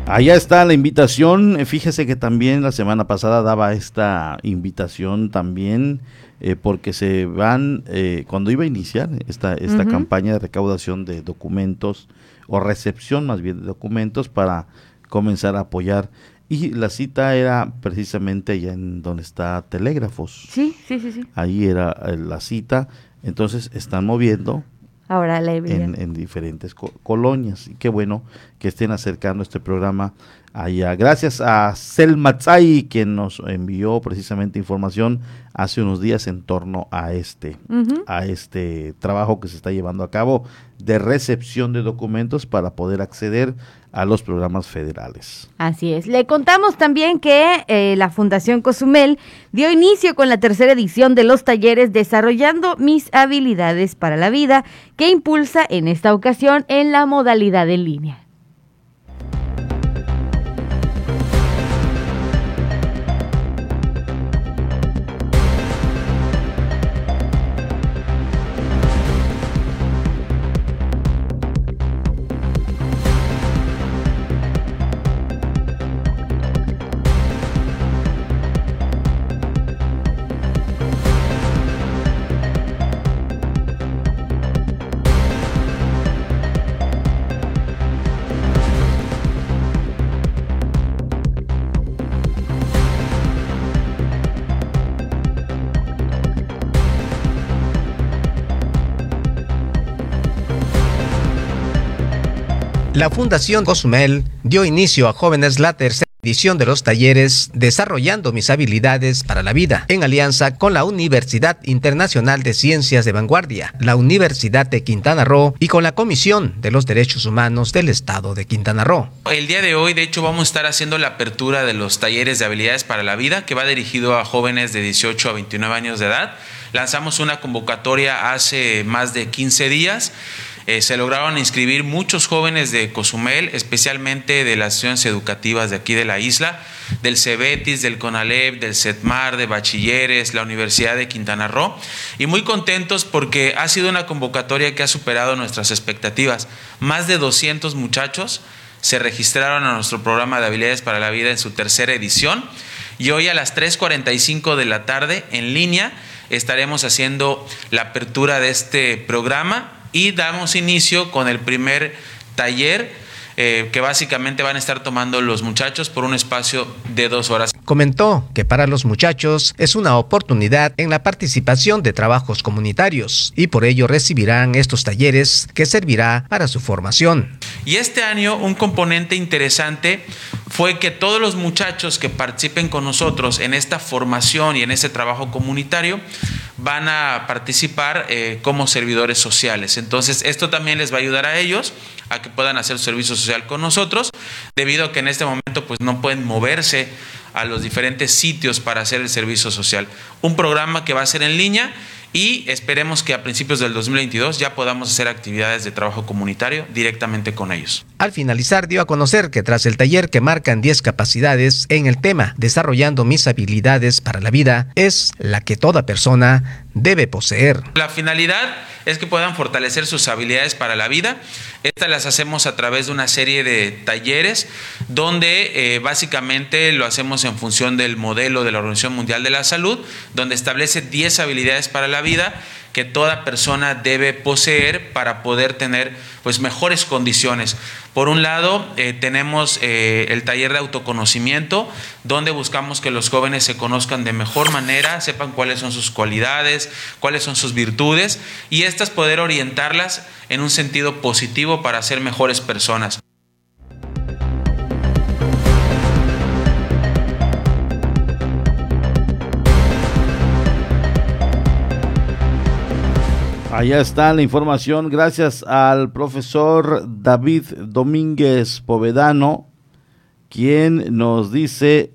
S2: Allá está la invitación. Fíjese que también la semana pasada daba esta invitación también eh, porque se van, eh, cuando iba a iniciar esta, esta campaña de recaudación de documentos o recepción más bien de documentos para comenzar a apoyar. Y la cita era precisamente allá en donde está Telégrafos.
S3: Sí, sí, sí, sí.
S2: Ahí era eh, la cita. Entonces están moviendo
S3: Ahora la
S2: en, en, diferentes colonias. Y qué bueno que estén acercando este programa allá. Gracias a Selma Tsai, quien nos envió precisamente información hace unos días en torno a este, a este trabajo que se está llevando a cabo de recepción de documentos para poder acceder a los programas federales.
S3: Así es. Le contamos también que eh, la Fundación Cozumel dio inicio con la tercera edición de los talleres Desarrollando mis habilidades para la vida, que impulsa en esta ocasión en la modalidad en línea.
S4: La Fundación Cozumel dio inicio a jóvenes la tercera edición de los talleres Desarrollando mis habilidades para la vida, en alianza con la Universidad Internacional de Ciencias de Vanguardia, la Universidad de Quintana Roo y con la Comisión de los Derechos Humanos del Estado de Quintana Roo.
S10: El día de hoy, de hecho, vamos a estar haciendo la apertura de los talleres de habilidades para la vida, que va dirigido a jóvenes de 18 a 29 años de edad. Lanzamos una convocatoria hace más de 15 días eh, se lograron inscribir muchos jóvenes de Cozumel, especialmente de las instituciones educativas de aquí de la isla, del CEBETIS, del CONALEP, del CETMAR, de bachilleres, la Universidad de Quintana Roo, y muy contentos porque ha sido una convocatoria que ha superado nuestras expectativas. Más de 200 muchachos se registraron a nuestro programa de habilidades para la vida en su tercera edición y hoy a las 3.45 de la tarde en línea estaremos haciendo la apertura de este programa y damos inicio con el primer taller eh, que básicamente van a estar tomando los muchachos por un espacio de dos horas.
S4: Comentó que para los muchachos es una oportunidad en la participación de trabajos comunitarios y por ello recibirán estos talleres que servirá para su formación.
S10: Y este año un componente interesante fue que todos los muchachos que participen con nosotros en esta formación y en ese trabajo comunitario van a participar eh, como servidores sociales. Entonces, esto también les va a ayudar a ellos a que puedan hacer servicio social con nosotros, debido a que en este momento pues no pueden moverse a los diferentes sitios para hacer el servicio social. Un programa que va a ser en línea y esperemos que a principios del 2022 ya podamos hacer actividades de trabajo comunitario directamente con ellos.
S4: Al finalizar dio a conocer que tras el taller que marcan 10 capacidades en el tema Desarrollando mis habilidades para la vida es la que toda persona debe poseer.
S10: La finalidad es que puedan fortalecer sus habilidades para la vida. Estas las hacemos a través de una serie de talleres donde eh, básicamente lo hacemos en función del modelo de la Organización Mundial de la Salud, donde establece 10 habilidades para la vida que toda persona debe poseer para poder tener pues mejores condiciones. Por un lado, eh, tenemos eh, el taller de autoconocimiento, donde buscamos que los jóvenes se conozcan de mejor manera, sepan cuáles son sus cualidades, cuáles son sus virtudes, y estas poder orientarlas en un sentido positivo para ser mejores personas.
S2: Allá está la información, gracias al profesor David Domínguez Povedano, quien nos dice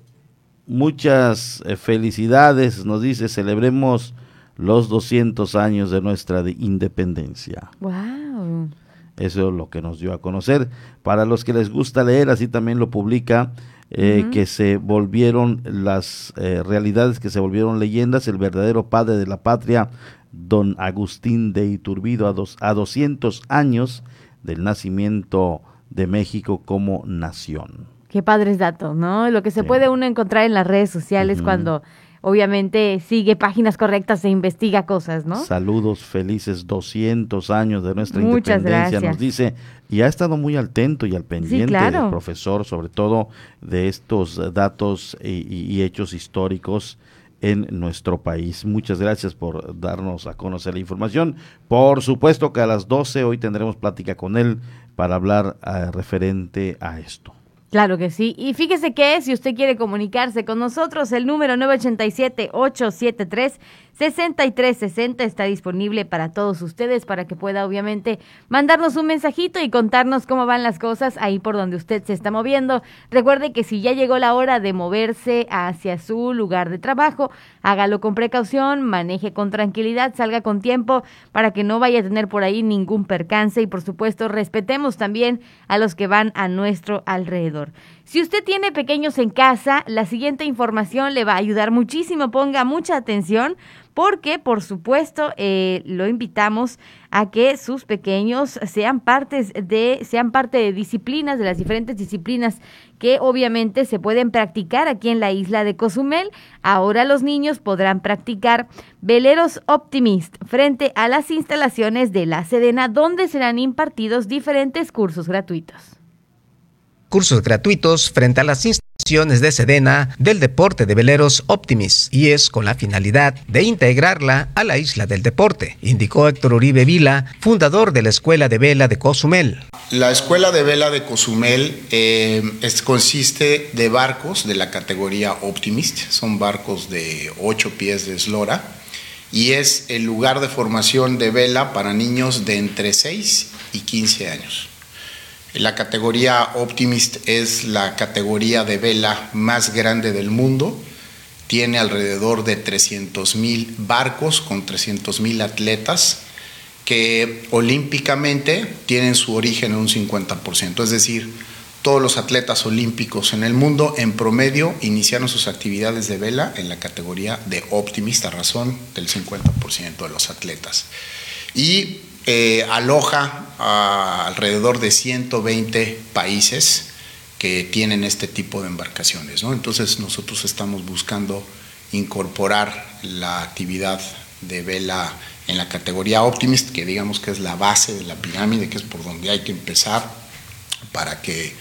S2: muchas eh, felicidades, nos dice celebremos los 200 años de nuestra independencia.
S3: Wow.
S2: Eso es lo que nos dio a conocer. Para los que les gusta leer, así también lo publica, eh, que se volvieron las eh, realidades que se volvieron leyendas, el verdadero padre de la patria don Agustín de Iturbide a, dos, a 200 años del nacimiento de México como nación.
S3: Qué padres datos, ¿no? Lo que se puede uno encontrar en las redes sociales cuando obviamente sigue páginas correctas e investiga cosas, ¿no?
S2: Saludos felices 200 años de nuestra independencia, nos dice, y ha estado muy atento y al pendiente del profesor, sobre todo de estos datos y hechos históricos en nuestro país. Muchas gracias por darnos a conocer la información. Por supuesto que a las 12 hoy tendremos plática con él para hablar eh, referente a esto.
S3: Claro que sí. Y fíjese que si usted quiere comunicarse con nosotros, el número 987-873 6360 está disponible para todos ustedes para que pueda obviamente mandarnos un mensajito y contarnos cómo van las cosas ahí por donde usted se está moviendo. Recuerde que si ya llegó la hora de moverse hacia su lugar de trabajo, hágalo con precaución, maneje con tranquilidad, salga con tiempo para que no vaya a tener por ahí ningún percance y por supuesto respetemos también a los que van a nuestro alrededor. Si usted tiene pequeños en casa, la siguiente información le va a ayudar muchísimo. Ponga mucha atención porque, por supuesto, eh, lo invitamos a que sus pequeños sean partes de, sean parte de disciplinas, de las diferentes disciplinas que obviamente se pueden practicar aquí en la isla de Cozumel. Ahora los niños podrán practicar veleros optimist frente a las instalaciones de la Sedena, donde serán impartidos diferentes cursos gratuitos
S4: cursos gratuitos frente a las instalaciones de Sedena del deporte de veleros Optimis y es con la finalidad de integrarla a la isla del deporte, indicó Héctor Uribe Vila, fundador de la Escuela de Vela de Cozumel.
S11: La Escuela de Vela de Cozumel eh, consiste de barcos de la categoría Optimist, son barcos de 8 pies de eslora y es el lugar de formación de vela para niños de entre 6 y 15 años. La categoría Optimist es la categoría de vela más grande del mundo. Tiene alrededor de 300 mil barcos con 300 mil atletas que olímpicamente tienen su origen en un 50%. Es decir, todos los atletas olímpicos en el mundo en promedio iniciaron sus actividades de vela en la categoría de optimista, razón del 50% de los atletas. Y eh, aloja a alrededor de 120 países que tienen este tipo de embarcaciones. Entonces nosotros estamos buscando incorporar la actividad de vela en la categoría Optimist, que digamos que es la base de la pirámide, que es por donde hay que empezar para que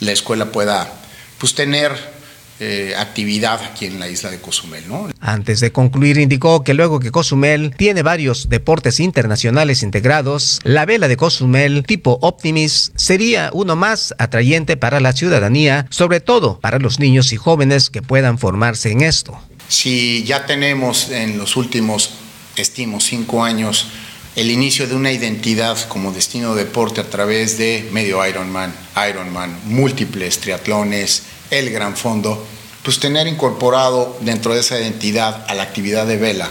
S11: la escuela pueda pues, tener eh, actividad aquí en la isla de Cozumel. ¿no?
S4: Antes de concluir, indicó que luego que Cozumel tiene varios deportes internacionales integrados, la vela de Cozumel tipo Optimis sería uno más atrayente para la ciudadanía, sobre todo para los niños y jóvenes que puedan formarse en esto.
S11: Si ya tenemos en los últimos, estimo, cinco años, el inicio de una identidad como destino deporte a través de medio Ironman, Ironman, múltiples triatlones, el Gran Fondo, pues tener incorporado dentro de esa identidad a la actividad de vela,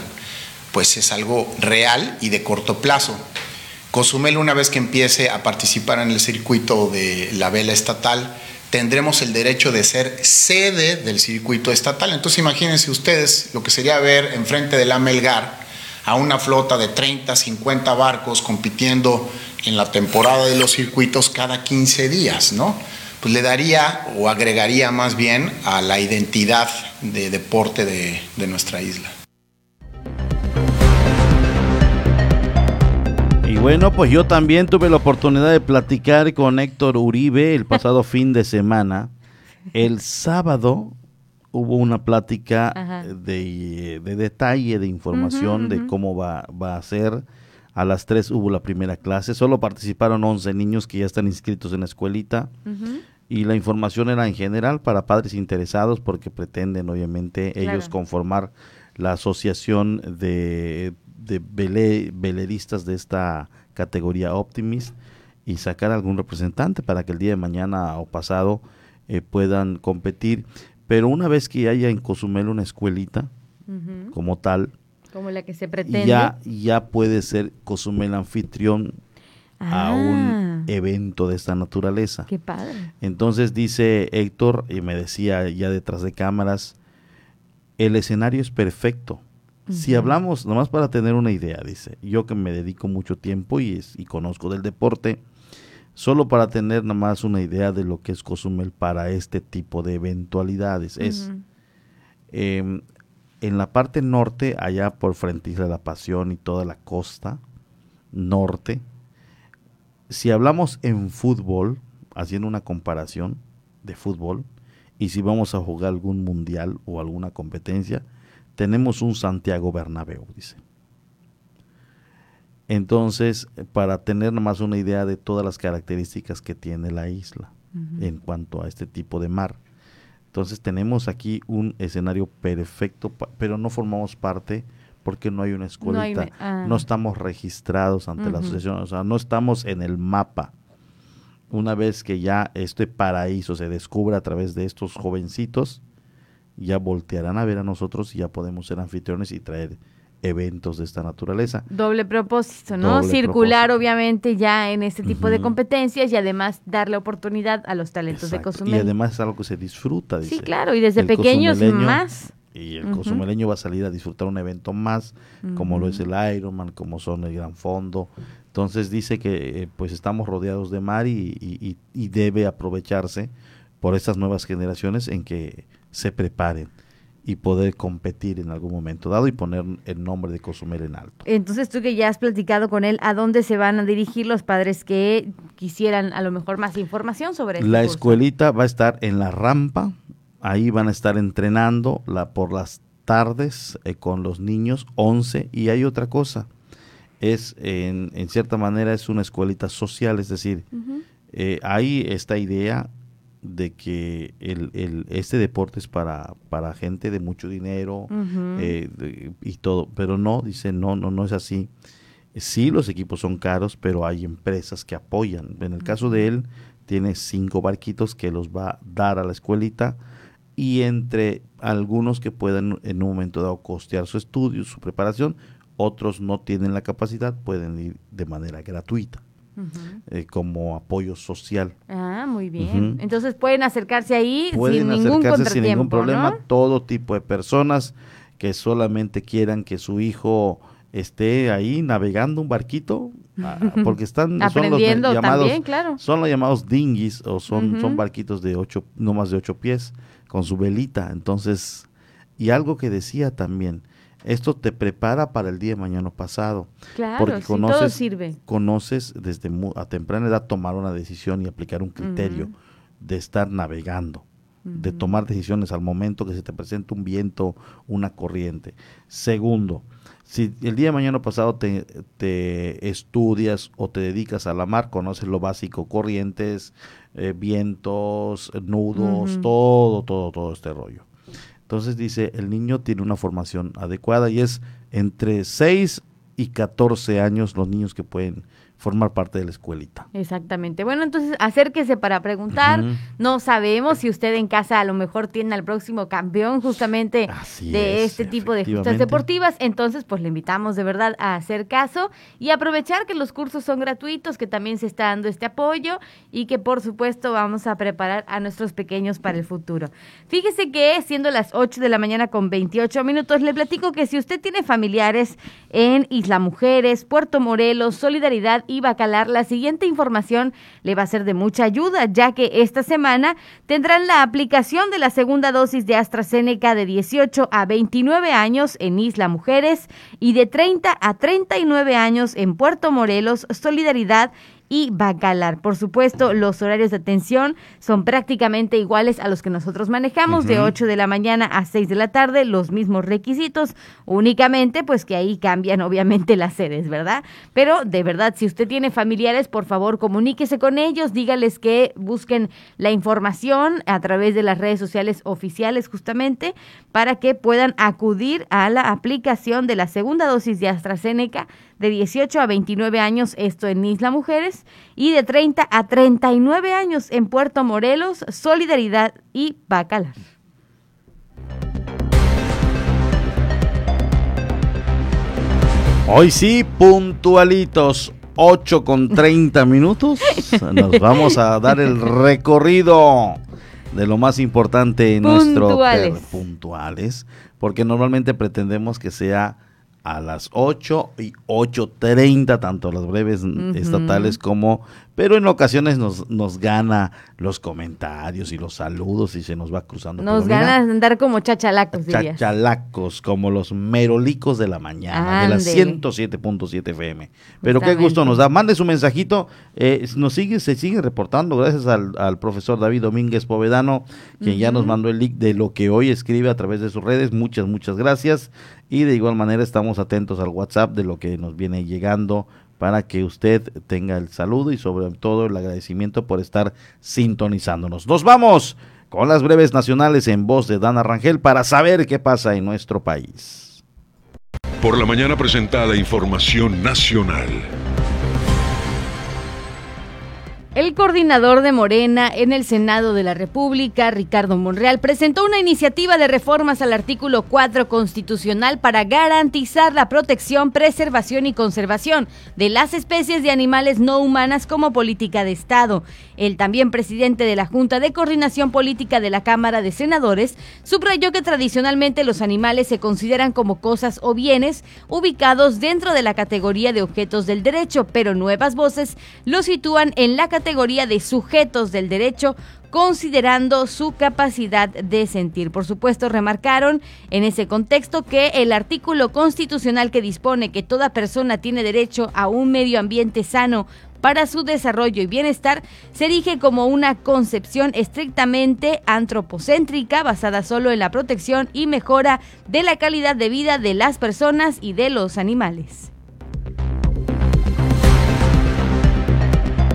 S11: pues es algo real y de corto plazo. Cozumel una vez que empiece a participar en el circuito de la vela estatal, tendremos el derecho de ser sede del circuito estatal. Entonces imagínense ustedes lo que sería ver enfrente de la Melgar a una flota de 30, 50 barcos compitiendo en la temporada de los circuitos cada 15 días, ¿no? Pues le daría o agregaría más bien a la identidad de deporte de, de nuestra isla.
S2: Y bueno, pues yo también tuve la oportunidad de platicar con Héctor Uribe el pasado fin de semana. El sábado hubo una plática de, detalle, de información de cómo va, a ser. A las 3 hubo la primera clase. Solo participaron 11 niños que ya están inscritos en la escuelita. Y la información era en general para padres interesados porque pretenden obviamente ellos conformar la asociación de, de veleristas de esta categoría Optimist y sacar algún representante para que el día de mañana o pasado eh, puedan competir. Pero una vez que haya en Cozumel una escuelita como tal,
S3: como la que se pretende,
S2: ya, ya puede ser Cozumel anfitrión a un ah. evento de esta naturaleza.
S3: Qué padre.
S2: Entonces dice Héctor, y me decía ya detrás de cámaras, el escenario es perfecto. Si hablamos, nomás para tener una idea, dice, yo que me dedico mucho tiempo y, es, y conozco del deporte, Solo para tener nada más una idea de lo que es Cozumel para este tipo de eventualidades. Es em, en la parte norte, allá por frente de la Pasión y toda la costa norte. Si hablamos en fútbol, haciendo una comparación de fútbol, y si vamos a jugar algún mundial o alguna competencia, tenemos un Santiago Bernabéu, dice. Entonces, para tener más una idea de todas las características que tiene la isla en cuanto a este tipo de mar. Entonces tenemos aquí un escenario perfecto, pero no formamos parte porque no hay una escuelita, ah. no, estamos registrados ante la asociación, o sea, no estamos en el mapa. Una vez que ya este paraíso se descubre a través de estos jovencitos, ya voltearán a ver a nosotros y ya podemos ser anfitriones y traer eventos de esta naturaleza.
S3: Doble propósito, ¿no? Circular obviamente ya en este tipo de competencias y además darle oportunidad a los talentos de Cozumel.
S2: Y además es algo que se disfruta.
S3: Dice. Sí, claro, y desde pequeños más.
S2: Y el cozumeleño va a salir a disfrutar un evento más, como lo es el Ironman, como son el Gran Fondo. Entonces dice que eh, pues estamos rodeados de mar y, y debe aprovecharse por estas nuevas generaciones en que se preparen y poder competir en algún momento dado y poner el nombre de Cozumel en alto.
S3: Entonces tú que ya has platicado con él, ¿a dónde se van a dirigir los padres que quisieran a lo mejor más información sobre
S2: esto? La escuelita va a estar en la rampa ahí van a estar entrenando la, por las tardes eh, con los niños, 11, y hay otra cosa, es en, en, cierta manera es una escuelita social, es decir, eh, hay esta idea de que el, el, este deporte es para, para gente de mucho dinero eh, y todo, pero no, dice, no, no, no es así. Sí, los equipos son caros, pero hay empresas que apoyan. En el caso de él, tiene cinco barquitos que los va a dar a la escuelita y entre algunos que puedan en un momento dado costear su estudio, su preparación, otros no tienen la capacidad, pueden ir de manera gratuita. Eh, como apoyo social.
S3: Ah, muy bien. Entonces pueden acercarse ahí sin ningún sin ningún problema.
S2: Todo tipo de personas que solamente quieran que su hijo esté ahí navegando un barquito, porque están
S3: son los llamados, claro.
S2: son los llamados dinghies o son, son barquitos de ocho, no más de ocho pies con su velita. Entonces, y algo que decía también, esto te prepara para el día de mañana pasado.
S3: Claro, porque conoces, todo sirve.
S2: conoces desde a temprana edad tomar una decisión y aplicar un criterio de estar navegando, de tomar decisiones al momento que se te presenta un viento, una corriente. Segundo, si el día de mañana pasado te, te estudias o te dedicas a la mar, conoces lo básico, corrientes, eh, vientos, nudos, todo, todo, todo este rollo. Entonces dice, el niño tiene una formación adecuada y es entre 6 y 14 años los niños que pueden formar parte de la escuelita.
S3: Exactamente. Bueno, entonces acérquese para preguntar. No sabemos si usted en casa a lo mejor tiene al próximo campeón justamente de este tipo de justas deportivas. Entonces, pues le invitamos de verdad a hacer caso y aprovechar que los cursos son gratuitos, que también se está dando este apoyo y que por supuesto vamos a preparar a nuestros pequeños para el futuro. Fíjese que siendo las 8 de la mañana con 28 minutos, le platico que si usted tiene familiares en Isla Mujeres, Puerto Morelos, Solidaridad y Bacalar, la siguiente información le va a ser de mucha ayuda, ya que esta semana tendrán la aplicación de la segunda dosis de AstraZeneca de 18 a 29 años en Isla Mujeres y de 30 a 39 años en Puerto Morelos, Solidaridad y Bacalar. Por supuesto, los horarios de atención son prácticamente iguales a los que nosotros manejamos, de 8 de la mañana a 6 de la tarde, los mismos requisitos, únicamente pues que ahí cambian obviamente las sedes, ¿verdad? Pero de verdad, si usted tiene familiares, por favor comuníquese con ellos, dígales que busquen la información a través de las redes sociales oficiales justamente para que puedan acudir a la aplicación de la segunda dosis de AstraZeneca de 18 a 29 años, esto en Isla Mujeres, y de 30 a 39 años en Puerto Morelos, Solidaridad y Bacalar.
S2: Hoy sí, puntualitos, 8 con 30 minutos. Nos vamos a dar el recorrido de lo más importante en nuestro puntuales, porque normalmente pretendemos que sea a las 8 y 8.30, tanto las breves estatales como pero en ocasiones nos, nos gana los comentarios y los saludos y se nos va cruzando.
S3: Nos gana andar como chachalacos,
S2: Chachalacos, como los merolicos de la mañana, de la 107.7 FM. Pero qué gusto nos da. Mande su mensajito, eh, nos sigue, se sigue reportando, gracias al, profesor David Domínguez Povedano, quien ya nos mandó el link de lo que hoy escribe a través de sus redes. Muchas, muchas gracias. Y de igual manera estamos atentos al WhatsApp de lo que nos viene llegando para que usted tenga el saludo y sobre todo el agradecimiento por estar sintonizándonos. Nos vamos con las breves nacionales en voz de Dana Rangel para saber qué pasa en nuestro país.
S1: Por la mañana presentada información nacional.
S3: El coordinador de Morena en el Senado de la República, Ricardo Monreal, presentó una iniciativa de reformas al artículo 4 constitucional para garantizar la protección, preservación y conservación de las especies de animales no humanas como política de Estado. El también presidente de la Junta de Coordinación Política de la Cámara de Senadores subrayó que tradicionalmente los animales se consideran como cosas o bienes ubicados dentro de la categoría de objetos del derecho, pero nuevas voces lo sitúan en la categoría categoría de sujetos del derecho considerando su capacidad de sentir. Por supuesto, remarcaron en ese contexto que el artículo constitucional que dispone que toda persona tiene derecho a un medio ambiente sano para su desarrollo y bienestar se erige como una concepción estrictamente antropocéntrica basada solo en la protección y mejora de la calidad de vida de las personas y de los animales.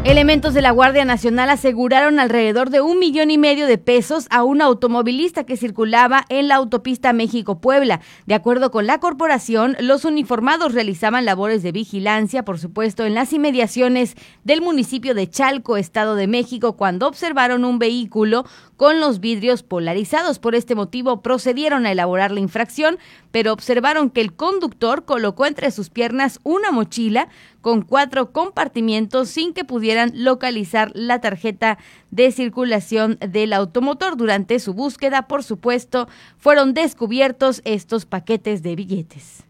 S3: Elementos de la Guardia Nacional aseguraron alrededor de un millón y medio de pesos a un automovilista que circulaba en la autopista México-Puebla. De acuerdo con la corporación, los uniformados realizaban labores de vigilancia, por supuesto, en las inmediaciones del municipio de Chalco, Estado de México, cuando observaron un vehículo con los vidrios polarizados. Por este motivo procedieron a elaborar la infracción, pero observaron que el conductor colocó entre sus piernas una mochila con cuatro compartimientos sin que pudieran localizar la tarjeta de circulación del automotor. Durante su búsqueda, por supuesto, fueron descubiertos estos paquetes de billetes.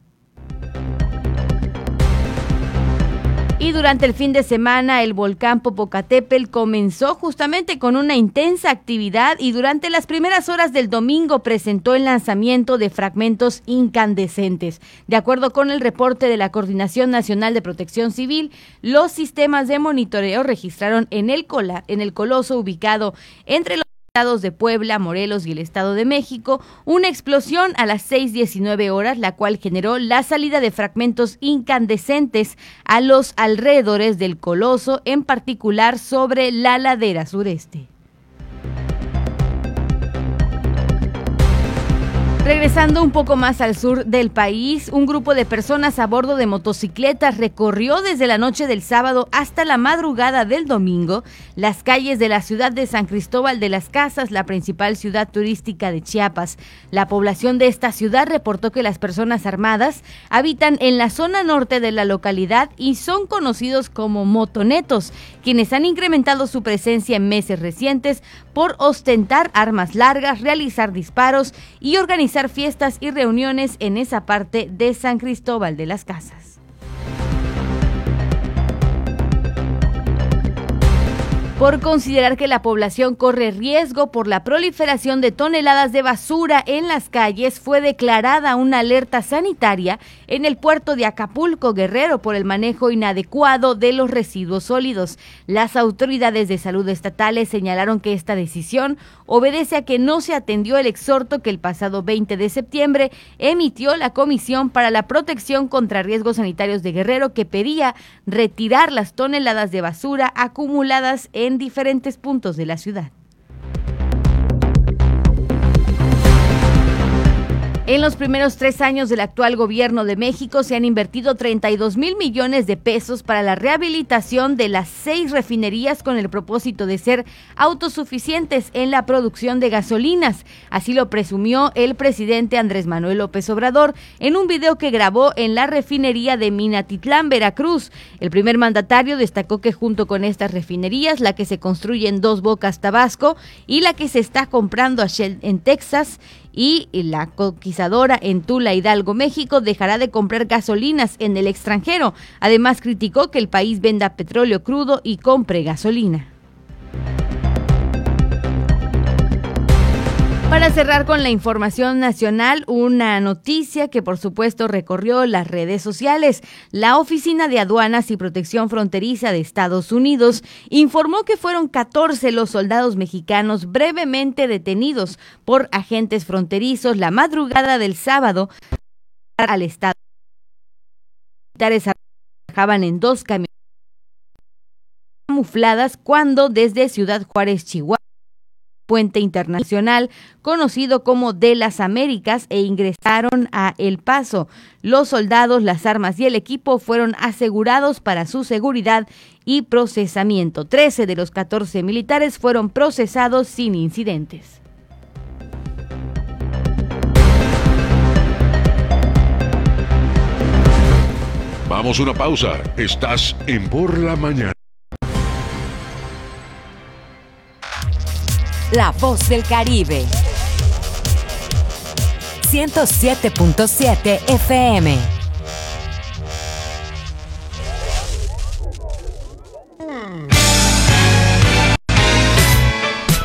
S3: Y durante el fin de semana el volcán Popocatépetl comenzó justamente con una intensa actividad y durante las primeras horas del domingo presentó el lanzamiento de fragmentos incandescentes. De acuerdo con el reporte de la Coordinación Nacional de Protección Civil, los sistemas de monitoreo registraron en el, cola, en el coloso ubicado entre los estados de Puebla, Morelos y el Estado de México, una explosión a las 6.19 horas, la cual generó la salida de fragmentos incandescentes a los alrededores del coloso, en particular sobre la ladera sureste. Regresando un poco más al sur del país, un grupo de personas a bordo de motocicletas recorrió desde la noche del sábado hasta la madrugada del domingo las calles de la ciudad de San Cristóbal de las Casas, la principal ciudad turística de Chiapas. La población de esta ciudad reportó que las personas armadas habitan en la zona norte de la localidad y son conocidos como motonetos, quienes han incrementado su presencia en meses recientes por ostentar armas largas, realizar disparos y organizar fiestas y reuniones en esa parte de San Cristóbal de las Casas. Por considerar que la población corre riesgo por la proliferación de toneladas de basura en las calles, fue declarada una alerta sanitaria en el puerto de Acapulco Guerrero por el manejo inadecuado de los residuos sólidos. Las autoridades de salud estatales señalaron que esta decisión obedece a que no se atendió el exhorto que el pasado 20 de septiembre emitió la Comisión para la Protección contra Riesgos Sanitarios de Guerrero que pedía retirar las toneladas de basura acumuladas en diferentes puntos de la ciudad. En los primeros tres años del actual gobierno de México se han invertido 32 mil millones de pesos para la rehabilitación de las seis refinerías con el propósito de ser autosuficientes en la producción de gasolinas. Así lo presumió el presidente Andrés Manuel López Obrador en un video que grabó en la refinería de Minatitlán, Veracruz. El primer mandatario destacó que junto con estas refinerías, la que se construye en Dos Bocas, Tabasco, y la que se está comprando en Texas, y la conquistadora en Tula, Hidalgo, México, dejará de comprar gasolinas en el extranjero. Además, criticó que el país venda petróleo crudo y compre gasolina. Para cerrar con la información nacional, una noticia que por supuesto recorrió las redes sociales. La Oficina de Aduanas y Protección Fronteriza de Estados Unidos informó que fueron 14 los soldados mexicanos brevemente detenidos por agentes fronterizos la madrugada del sábado al estado. Militares trabajaban en dos camionetas camufladas cuando desde Ciudad Juárez, Chihuahua, puente internacional conocido como de las Américas e ingresaron a El Paso. Los soldados, las armas y el equipo fueron asegurados para su seguridad y procesamiento. Trece de los catorce militares fueron procesados sin incidentes.
S1: Vamos a una pausa. Estás en Por la Mañana.
S7: La voz del Caribe. 107.7 FM.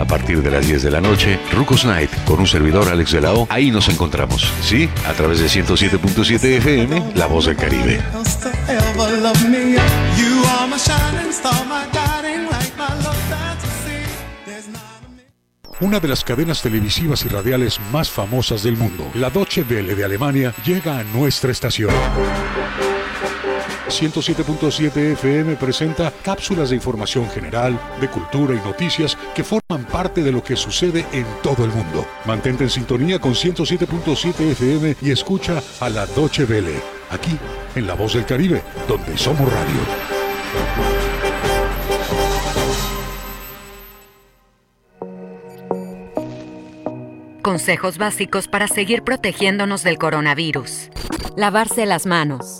S1: a partir de las 10 de la noche, Rucos Night con un servidor Alex de la. Ahí nos encontramos, ¿sí? A través de 107.7 FM, La Voz del Caribe. Una de las cadenas televisivas y radiales más famosas del mundo, la Deutsche Welle de Alemania, llega a nuestra estación. 107.7 FM presenta cápsulas de información general, de cultura y noticias que forman parte de lo que sucede en todo el mundo. Mantente en sintonía con 107.7 FM y escucha a la Doche Vele, aquí en La Voz del Caribe, donde somos radio.
S7: Consejos básicos para seguir protegiéndonos del coronavirus. Lavarse las manos.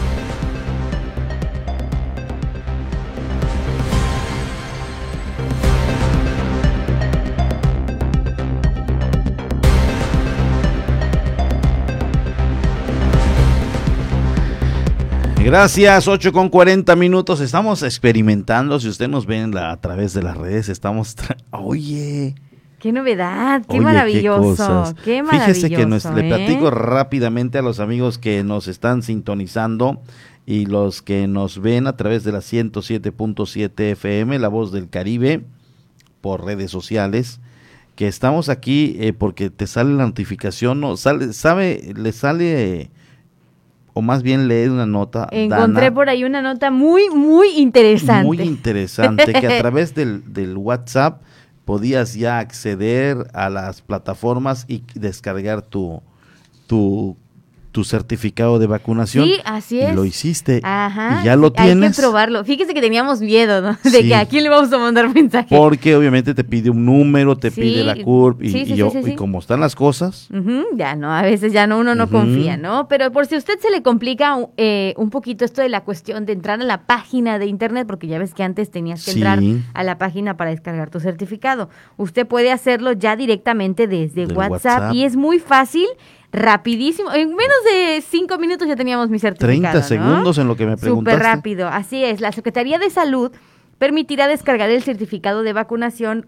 S2: Gracias, 8 con 40 minutos. Estamos experimentando. Si usted nos ve a través de las redes, estamos. Oye.
S3: Qué novedad, qué maravilloso. Qué,
S2: Fíjese que le ¿eh? platico rápidamente a los amigos que nos están sintonizando y los que nos ven a través de la 107.7 FM, La Voz del Caribe, por redes sociales, que estamos aquí eh, porque te sale la notificación, no, sale, sabe, le sale o más bien leer una nota.
S3: Encontré por ahí una nota muy, muy interesante.
S2: Muy interesante, que a través del, del WhatsApp podías ya acceder a las plataformas y descargar tu, tu tu certificado de vacunación.
S3: Sí, así es.
S2: Y lo hiciste. Ajá. Y ya lo tienes.
S3: Hay que probarlo. Fíjese que teníamos miedo, ¿no? De que a quién le vamos a mandar mensaje.
S2: Porque obviamente te pide un número, te pide la CURP y, y, yo, y como están las cosas.
S3: ya no, a veces ya no, uno no confía, ¿no? Pero por si a usted se le complica eh, un poquito esto de la cuestión de entrar a la página de internet, porque ya ves que antes tenías que entrar a la página para descargar tu certificado. Usted puede hacerlo ya directamente desde WhatsApp, WhatsApp y es muy fácil rapidísimo. En menos de cinco minutos ya teníamos mi certificado.
S2: 30 segundos en lo que me preguntaste.
S3: Súper rápido, así es. La Secretaría de Salud permitirá descargar el certificado de vacunación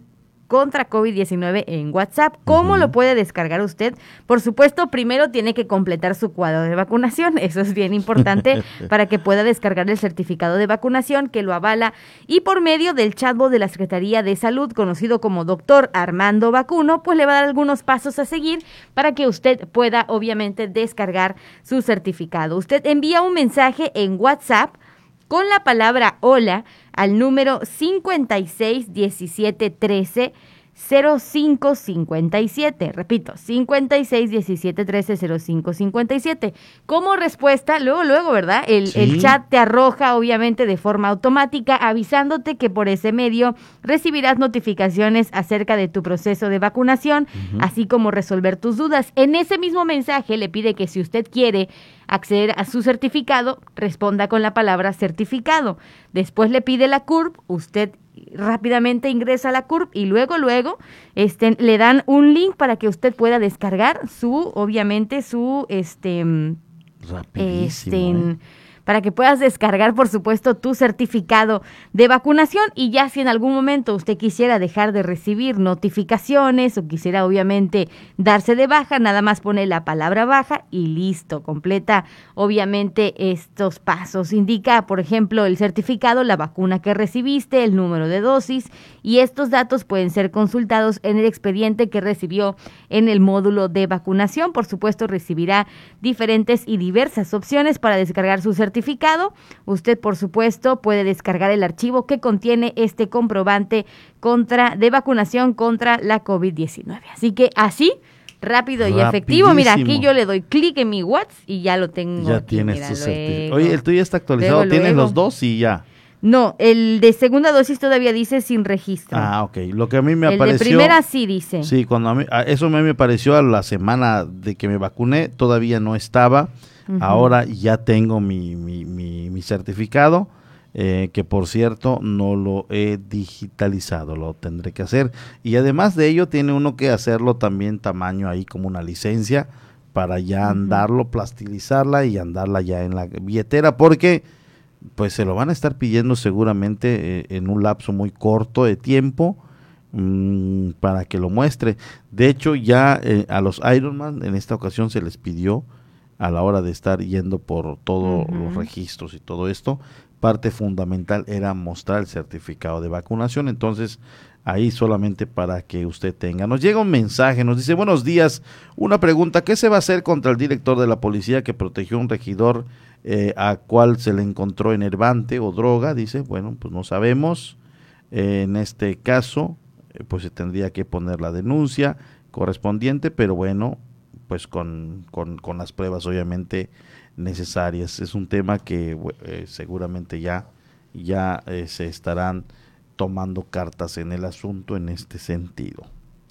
S3: contra COVID-19 en WhatsApp. ¿Cómo lo puede descargar usted? Por supuesto, primero tiene que completar su cuadro de vacunación. Eso es bien importante para que pueda descargar el certificado de vacunación que lo avala y por medio del chatbot de la Secretaría de Salud, conocido como doctor Armando Vacuno, pues le va a dar algunos pasos a seguir para que usted pueda obviamente descargar su certificado. Usted envía un mensaje en WhatsApp con la palabra hola al número 561713 0557. Repito, 56 17 13 0557. Como respuesta, luego, luego, ¿verdad? El, el, chat te arroja, obviamente, de forma automática, avisándote que por ese medio recibirás notificaciones acerca de tu proceso de vacunación, así como resolver tus dudas. En ese mismo mensaje le pide que si usted quiere acceder a su certificado, responda con la palabra certificado. Después le pide la CURP, usted rápidamente ingresa a la CURP y luego, luego, este, le dan un link para que usted pueda descargar su, obviamente, su, este, este, ¿eh? Para que puedas descargar, por supuesto, tu certificado de vacunación y ya si en algún momento usted quisiera dejar de recibir notificaciones o quisiera obviamente darse de baja, nada más pone la palabra baja y listo, completa obviamente estos pasos. Indica, por ejemplo, el certificado, la vacuna que recibiste, el número de dosis y estos datos pueden ser consultados en el expediente que recibió en el módulo de vacunación. Por supuesto, recibirá diferentes y diversas opciones para descargar su certificado certificado. Usted, por supuesto, puede descargar el archivo que contiene este comprobante contra de vacunación contra la COVID-19. Así que así rápido y efectivo. Mira, aquí yo le doy clic en mi WhatsApp y ya lo tengo.
S2: Ya tienes tu certificado. Oye, el tuyo está actualizado. Tienes los dos y ya.
S3: No, el de segunda dosis todavía dice sin registro.
S2: Ah, ok. Lo que a mí me apareció. El de
S3: primera sí dice.
S2: Sí, cuando a mí, eso a mí me pareció a la semana de que me vacuné, todavía no estaba. Ahora ya tengo mi, mi, mi, certificado, eh, que por cierto no lo he digitalizado, lo tendré que hacer. Y además de ello tiene uno que hacerlo también tamaño ahí como una licencia para ya andarlo, plastilizarla y andarla ya en la billetera, porque pues se lo van a estar pidiendo seguramente eh, en un lapso muy corto de tiempo mm, para que lo muestre. De hecho, ya eh, a los Ironman en esta ocasión se les pidió a la hora de estar yendo por todos los registros y todo esto, parte fundamental era mostrar el certificado de vacunación. Entonces, ahí solamente para que usted tenga. Nos llega un mensaje, nos dice, buenos días, una pregunta, ¿qué se va a hacer contra el director de la policía que protegió a un regidor eh, a cual se le encontró enervante o droga? Dice, bueno, pues no sabemos. en este caso, eh, pues se tendría que poner la denuncia correspondiente, pero bueno, pues con, con, las pruebas obviamente necesarias. Es un tema que eh, seguramente ya, ya eh, se estarán tomando cartas en el asunto en este sentido.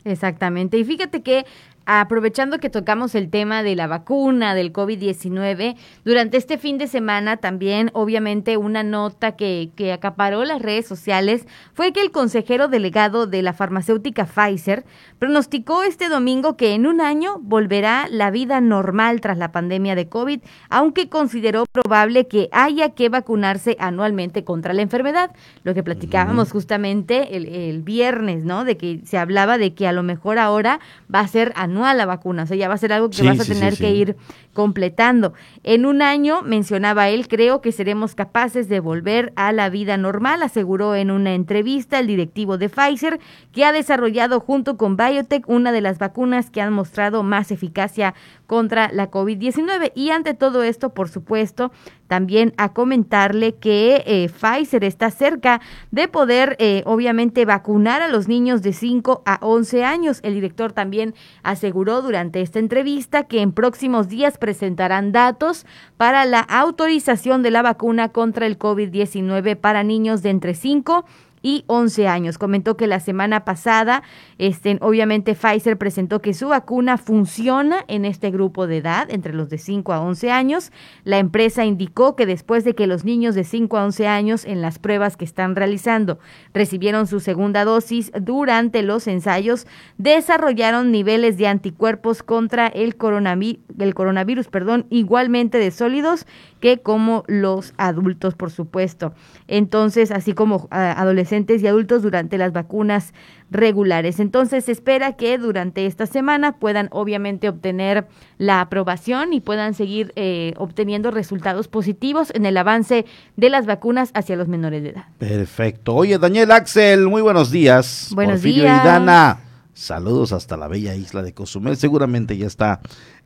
S3: Exactamente. Y fíjate que aprovechando que tocamos el tema de la vacuna del COVID-19, durante este fin de semana también, obviamente, una nota que, que acaparó las redes sociales fue que el consejero delegado de la farmacéutica Pfizer pronosticó este domingo que en un año volverá la vida normal tras la pandemia de COVID, aunque consideró probable que haya que vacunarse anualmente contra la enfermedad. Lo que platicábamos justamente el, el viernes, ¿no? De que se hablaba de que a lo mejor ahora va a ser anual anual la vacuna, o sea, ya va a ser algo que vas a tener que ir completando. En un año, mencionaba él, creo que seremos capaces de volver a la vida normal, aseguró en una entrevista el directivo de Pfizer, que ha desarrollado junto con Biotech una de las vacunas que han mostrado más eficacia contra la COVID-19. Y ante todo esto, por supuesto, también a comentarle que eh, Pfizer está cerca de poder, eh, obviamente, vacunar a los niños de 5 a 11 años. El director también aseguró durante esta entrevista que en próximos días presentarán datos para la autorización de la vacuna contra el COVID-19 para niños de entre 5 y 11 años. Comentó que la semana pasada, este, obviamente Pfizer presentó que su vacuna funciona en este grupo de edad, entre los de 5 a 11 años. La empresa indicó que después de que los niños de 5 a 11 años en las pruebas que están realizando recibieron su segunda dosis durante los ensayos, desarrollaron niveles de anticuerpos contra el, coronavirus, el coronavirus perdón, igualmente de sólidos que como los adultos, por supuesto. Entonces, así como ah, adolescentes y adultos durante las vacunas regulares. Entonces, se espera que durante esta semana puedan obviamente obtener la aprobación y puedan seguir eh, obteniendo resultados positivos en el avance de las vacunas hacia los menores de edad.
S2: Perfecto. Oye, Daniel Axel, muy buenos días.
S3: Buenos días.
S2: Y Dana. Saludos hasta la bella isla de Cozumel. Seguramente ya está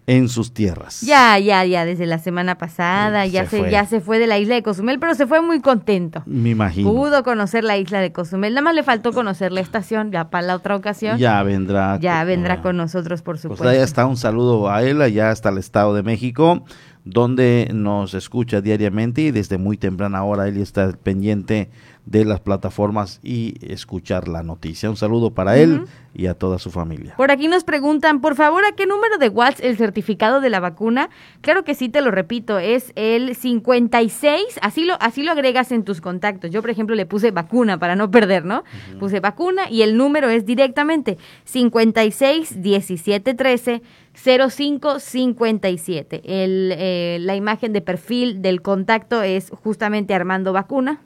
S2: en sus tierras.
S3: Ya, ya, ya, desde la semana pasada, ya se, ya se fue de la isla de Cozumel, pero se fue muy contento.
S2: Me imagino.
S3: Pudo conocer la isla de Cozumel, nada más le faltó conocer la estación, ya para la otra ocasión.
S2: Ya vendrá.
S3: Ya vendrá con nosotros, por pues supuesto. Pues
S2: allá está un saludo a él, allá hasta el Estado de México, donde nos escucha diariamente y desde muy temprana hora él está pendiente de las plataformas y escuchar la noticia. Un saludo para él y a toda su familia.
S3: Por aquí nos preguntan, por favor, ¿a qué número de watts el certificado de la vacuna? Claro que sí, te lo repito, es el 56, así lo, así lo agregas en tus contactos. Yo, por ejemplo, le puse vacuna para no perder, ¿no? Puse vacuna y el número es directamente 56 17 13 0557. El, eh, la imagen de perfil del contacto es justamente Armando Vacuna.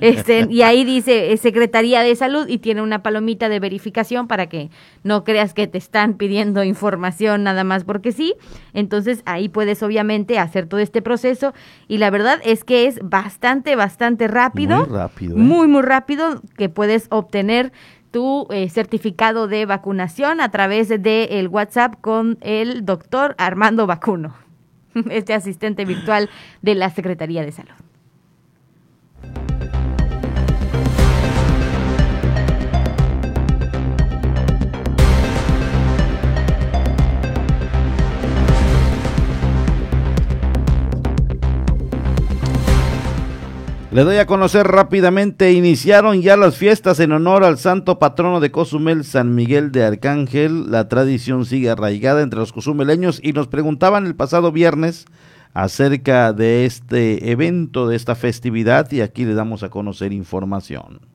S3: este, y ahí dice Secretaría de Salud y tiene una palomita de verificación para que no creas que te están pidiendo información nada más porque sí. Entonces ahí puedes obviamente hacer todo este proceso y la verdad es que es bastante, bastante rápido.
S2: Muy rápido. ¿eh?
S3: Muy, muy rápido que puedes obtener tu eh, certificado de vacunación a través del el WhatsApp con el doctor Armando Vacuno, este asistente virtual de la Secretaría de Salud.
S2: Le doy a conocer rápidamente, iniciaron ya las fiestas en honor al santo patrono de Cozumel, San Miguel de Arcángel. La tradición sigue arraigada entre los cozumeleños y nos preguntaban el pasado viernes acerca de este evento, de esta festividad y aquí le damos a conocer información.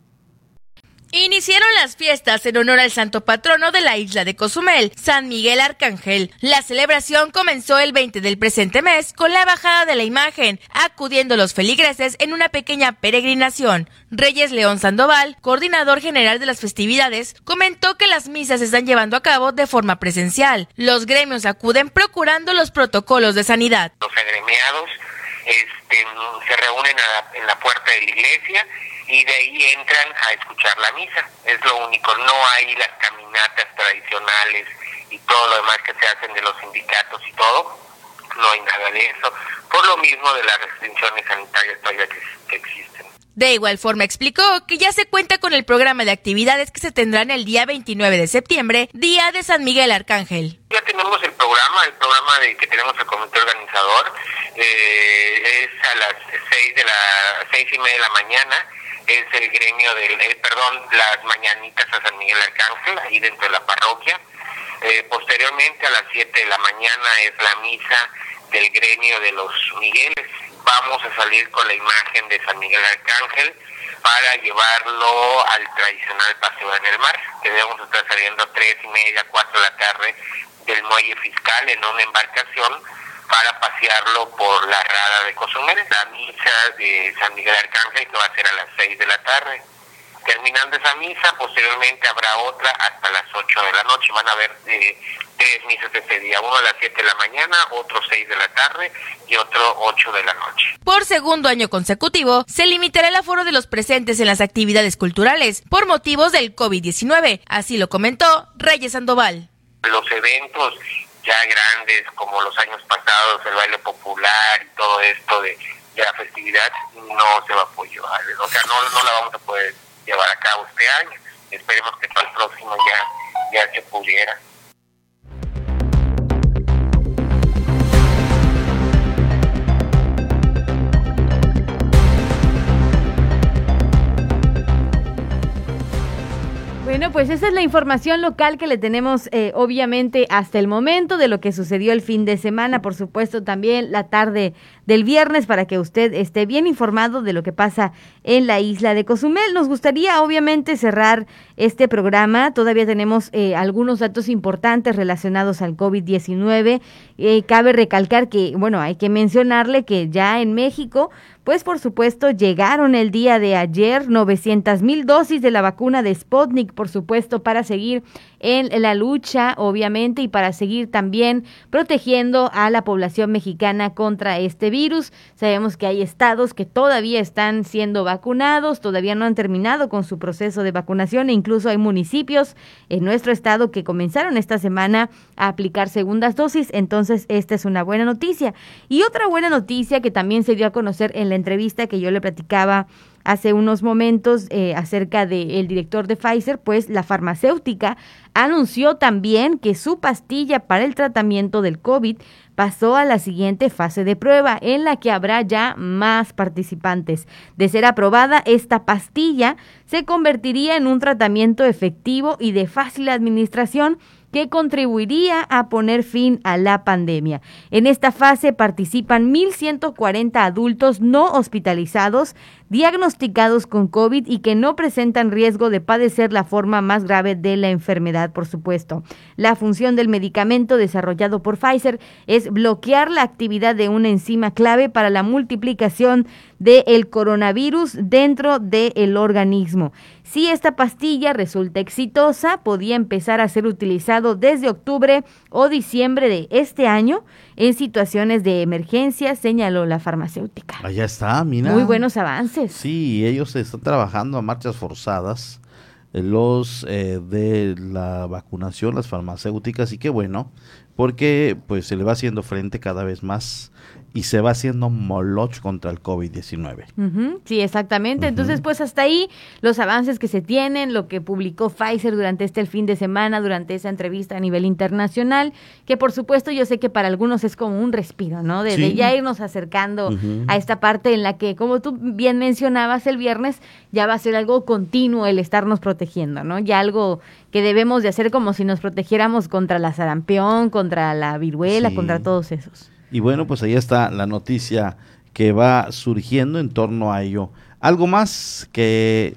S12: Iniciaron las fiestas en honor al santo patrono de la isla de Cozumel, San Miguel Arcángel. La celebración comenzó el 20 del presente mes con la bajada de la imagen, acudiendo los feligreses en una pequeña peregrinación. Reyes León Sandoval, coordinador general de las festividades, comentó que las misas se están llevando a cabo de forma presencial. Los gremios acuden procurando los protocolos de sanidad.
S13: Los agremiados este, se reúnen en la puerta de la iglesia y de ahí entran a escuchar la misa. Es lo único, no hay las caminatas tradicionales y todo lo demás que se hacen de los sindicatos y todo, no hay nada de eso, por lo mismo de las restricciones sanitarias todavía que, existen.
S12: De igual forma explicó que ya se cuenta con el programa de actividades que se tendrán el día 29 de septiembre, Día de San Miguel Arcángel.
S13: Ya tenemos el programa, el programa de que tenemos el comité organizador, eh, es a las seis de la seis y media de la mañana es el gremio del, eh, perdón, las mañanitas a San Miguel Arcángel, ahí dentro de la parroquia. Eh, posteriormente a las 7 de la mañana es la misa del gremio de los Migueles. Vamos a salir con la imagen de San Miguel Arcángel para llevarlo al tradicional paseo en el mar. Debemos estar saliendo a tres y media, cuatro de la tarde del muelle fiscal en una embarcación para pasearlo por la rada de Cozumel, la misa de San Miguel Arcángel que va a ser a las 6 de la tarde. Terminando esa misa, posteriormente habrá otra hasta las 8 de la noche. Van a haber eh, tres misas ese día, uno a las 7 de la mañana, otro 6 de la tarde y otro 8 de la noche.
S12: Por segundo año consecutivo, se limitará el aforo de los presentes en las actividades culturales por motivos del COVID-19. Así lo comentó Reyes Sandoval.
S13: Los eventos ya grandes como los años pasados, el baile popular y todo esto de, la festividad, no se va a apoyar. O sea, no, no la vamos a poder llevar a cabo este año. Esperemos que para el próximo ya, ya se pudiera.
S3: Bueno, pues esa es la información local que le tenemos, eh, obviamente, hasta el momento de lo que sucedió el fin de semana, por supuesto, también la tarde del viernes, para que usted esté bien informado de lo que pasa en la isla de Cozumel. Nos gustaría, obviamente, cerrar este programa. Todavía tenemos eh, algunos datos importantes relacionados al COVID-19. Eh, cabe recalcar que, bueno, hay que mencionarle que ya en México pues por supuesto llegaron el día de ayer 900 mil dosis de la vacuna de Sputnik, por supuesto, para seguir en la lucha, obviamente, y para seguir también protegiendo a la población mexicana contra este virus. Sabemos que hay estados que todavía están siendo vacunados, todavía no han terminado con su proceso de vacunación e incluso hay municipios en nuestro estado que comenzaron esta semana a aplicar segundas dosis, entonces esta es una buena noticia. Y otra buena noticia que también se dio a conocer en la entrevista que yo le platicaba hace unos momentos eh, acerca del director de Pfizer, pues la farmacéutica anunció también que su pastilla para el tratamiento del COVID pasó a la siguiente fase de prueba, en la que habrá ya más participantes. De ser aprobada, esta pastilla se convertiría en un tratamiento efectivo y de fácil administración que contribuiría a poner fin a la pandemia. En esta fase participan 1.140 adultos no hospitalizados diagnosticados con COVID y que no presentan riesgo de padecer la forma más grave de la enfermedad, por supuesto. La función del medicamento desarrollado por Pfizer es bloquear la actividad de una enzima clave para la multiplicación del coronavirus dentro del organismo. Si esta pastilla resulta exitosa, podía empezar a ser utilizado desde octubre o diciembre de este año en situaciones de emergencia, señaló la farmacéutica.
S2: Allá está, mira.
S3: Muy buenos avances.
S2: Sí, ellos están trabajando a marchas forzadas, eh, los eh, de la vacunación, las farmacéuticas, y qué bueno, porque pues se le va haciendo frente cada vez más y se va haciendo moloch contra el
S3: COVID-19. Sí, exactamente. Entonces, pues hasta ahí los avances que se tienen, lo que publicó Pfizer durante este el fin de semana, durante esa entrevista a nivel internacional, que por supuesto yo sé que para algunos es como un respiro, ¿no? De, ya irnos acercando a esta parte en la que, como tú bien mencionabas el viernes, ya va a ser algo continuo el estarnos protegiendo, ¿no? Ya algo que debemos de hacer como si nos protegiéramos contra la sarampión, contra la viruela, contra todos esos.
S2: Y bueno, pues ahí está la noticia que va surgiendo en torno a ello. Algo más que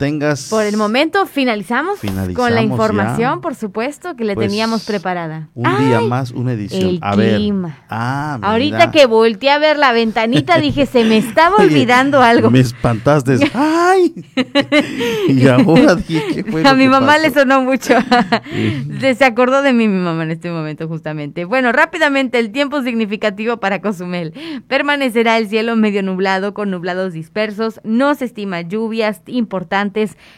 S2: tengas.
S3: Por el momento finalizamos, con la información, por supuesto, que le pues, teníamos preparada.
S2: Un día más, una edición.
S3: El a clima. Ah, Ahorita que volteé a ver la ventanita, dije, se me estaba olvidando algo.
S2: Me espantaste. ¡Ay! y ahora dije,
S3: ¿qué A mi mamá le sonó mucho. se acordó de mí mi mamá en este momento, justamente. Bueno, rápidamente, el tiempo significativo para Cozumel. Permanecerá el cielo medio nublado con nublados dispersos. No se estima lluvias importantes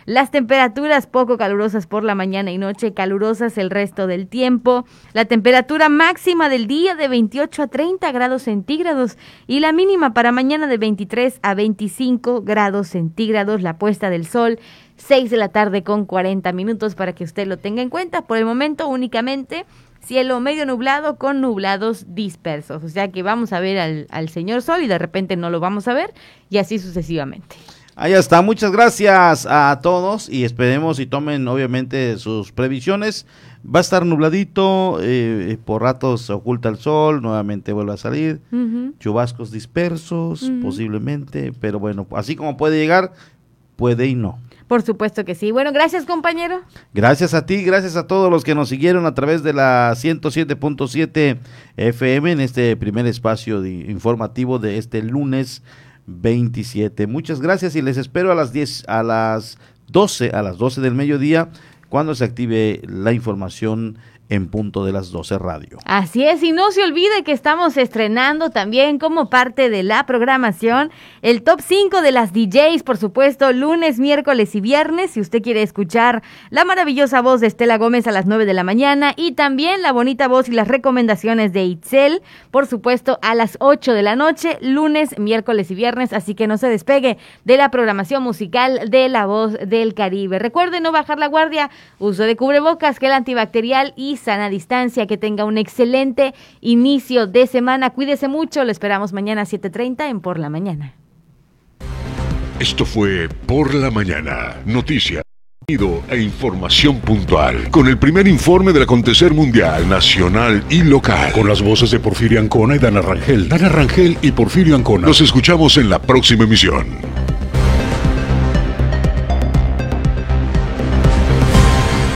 S3: las temperaturas poco calurosas por la mañana y noche, calurosas el resto del tiempo. La temperatura máxima del día de 28 a 30 grados centígrados y la mínima para mañana de 23 a 25 grados centígrados. La puesta del sol 6 de la tarde con 40 minutos para que usted lo tenga en cuenta. Por el momento únicamente cielo medio nublado con nublados dispersos. O sea que vamos a ver al, al señor sol y de repente no lo vamos a ver y así sucesivamente.
S2: Ahí está, muchas gracias a todos y esperemos y tomen obviamente sus previsiones. Va a estar nubladito, eh, por ratos se oculta el sol, nuevamente vuelve a salir, chubascos dispersos posiblemente, pero bueno, así como puede llegar, puede y no.
S3: Por supuesto que sí. Bueno, gracias compañero.
S2: Gracias a ti, gracias a todos los que nos siguieron a través de la 107.7 FM en este primer espacio informativo de este lunes 27. Muchas gracias y les espero a las 10, a las 12, a las 12 del mediodía, cuando se active la información en punto de las 12 radio.
S3: Así es, y no se olvide que estamos estrenando también como parte de la programación el top 5 de las DJs, por supuesto, lunes, miércoles y viernes, si usted quiere escuchar la maravillosa voz de Estela Gómez a las 9 de la mañana y también la bonita voz y las recomendaciones de Itzel, por supuesto, a las 8 de la noche, lunes, miércoles y viernes, así que no se despegue de la programación musical de La Voz del Caribe. Recuerde no bajar la guardia, uso de cubrebocas, gel antibacterial y sana distancia, que tenga un excelente inicio de semana. Cuídese mucho, lo esperamos mañana a 7.30 en Por la Mañana.
S1: Esto fue Por la Mañana, noticia
S14: e información puntual, con el primer informe del acontecer mundial, nacional y local, con las voces de Porfirio Ancona y Dana Rangel, Dana Rangel y Porfirio Ancona. Nos escuchamos en la próxima emisión.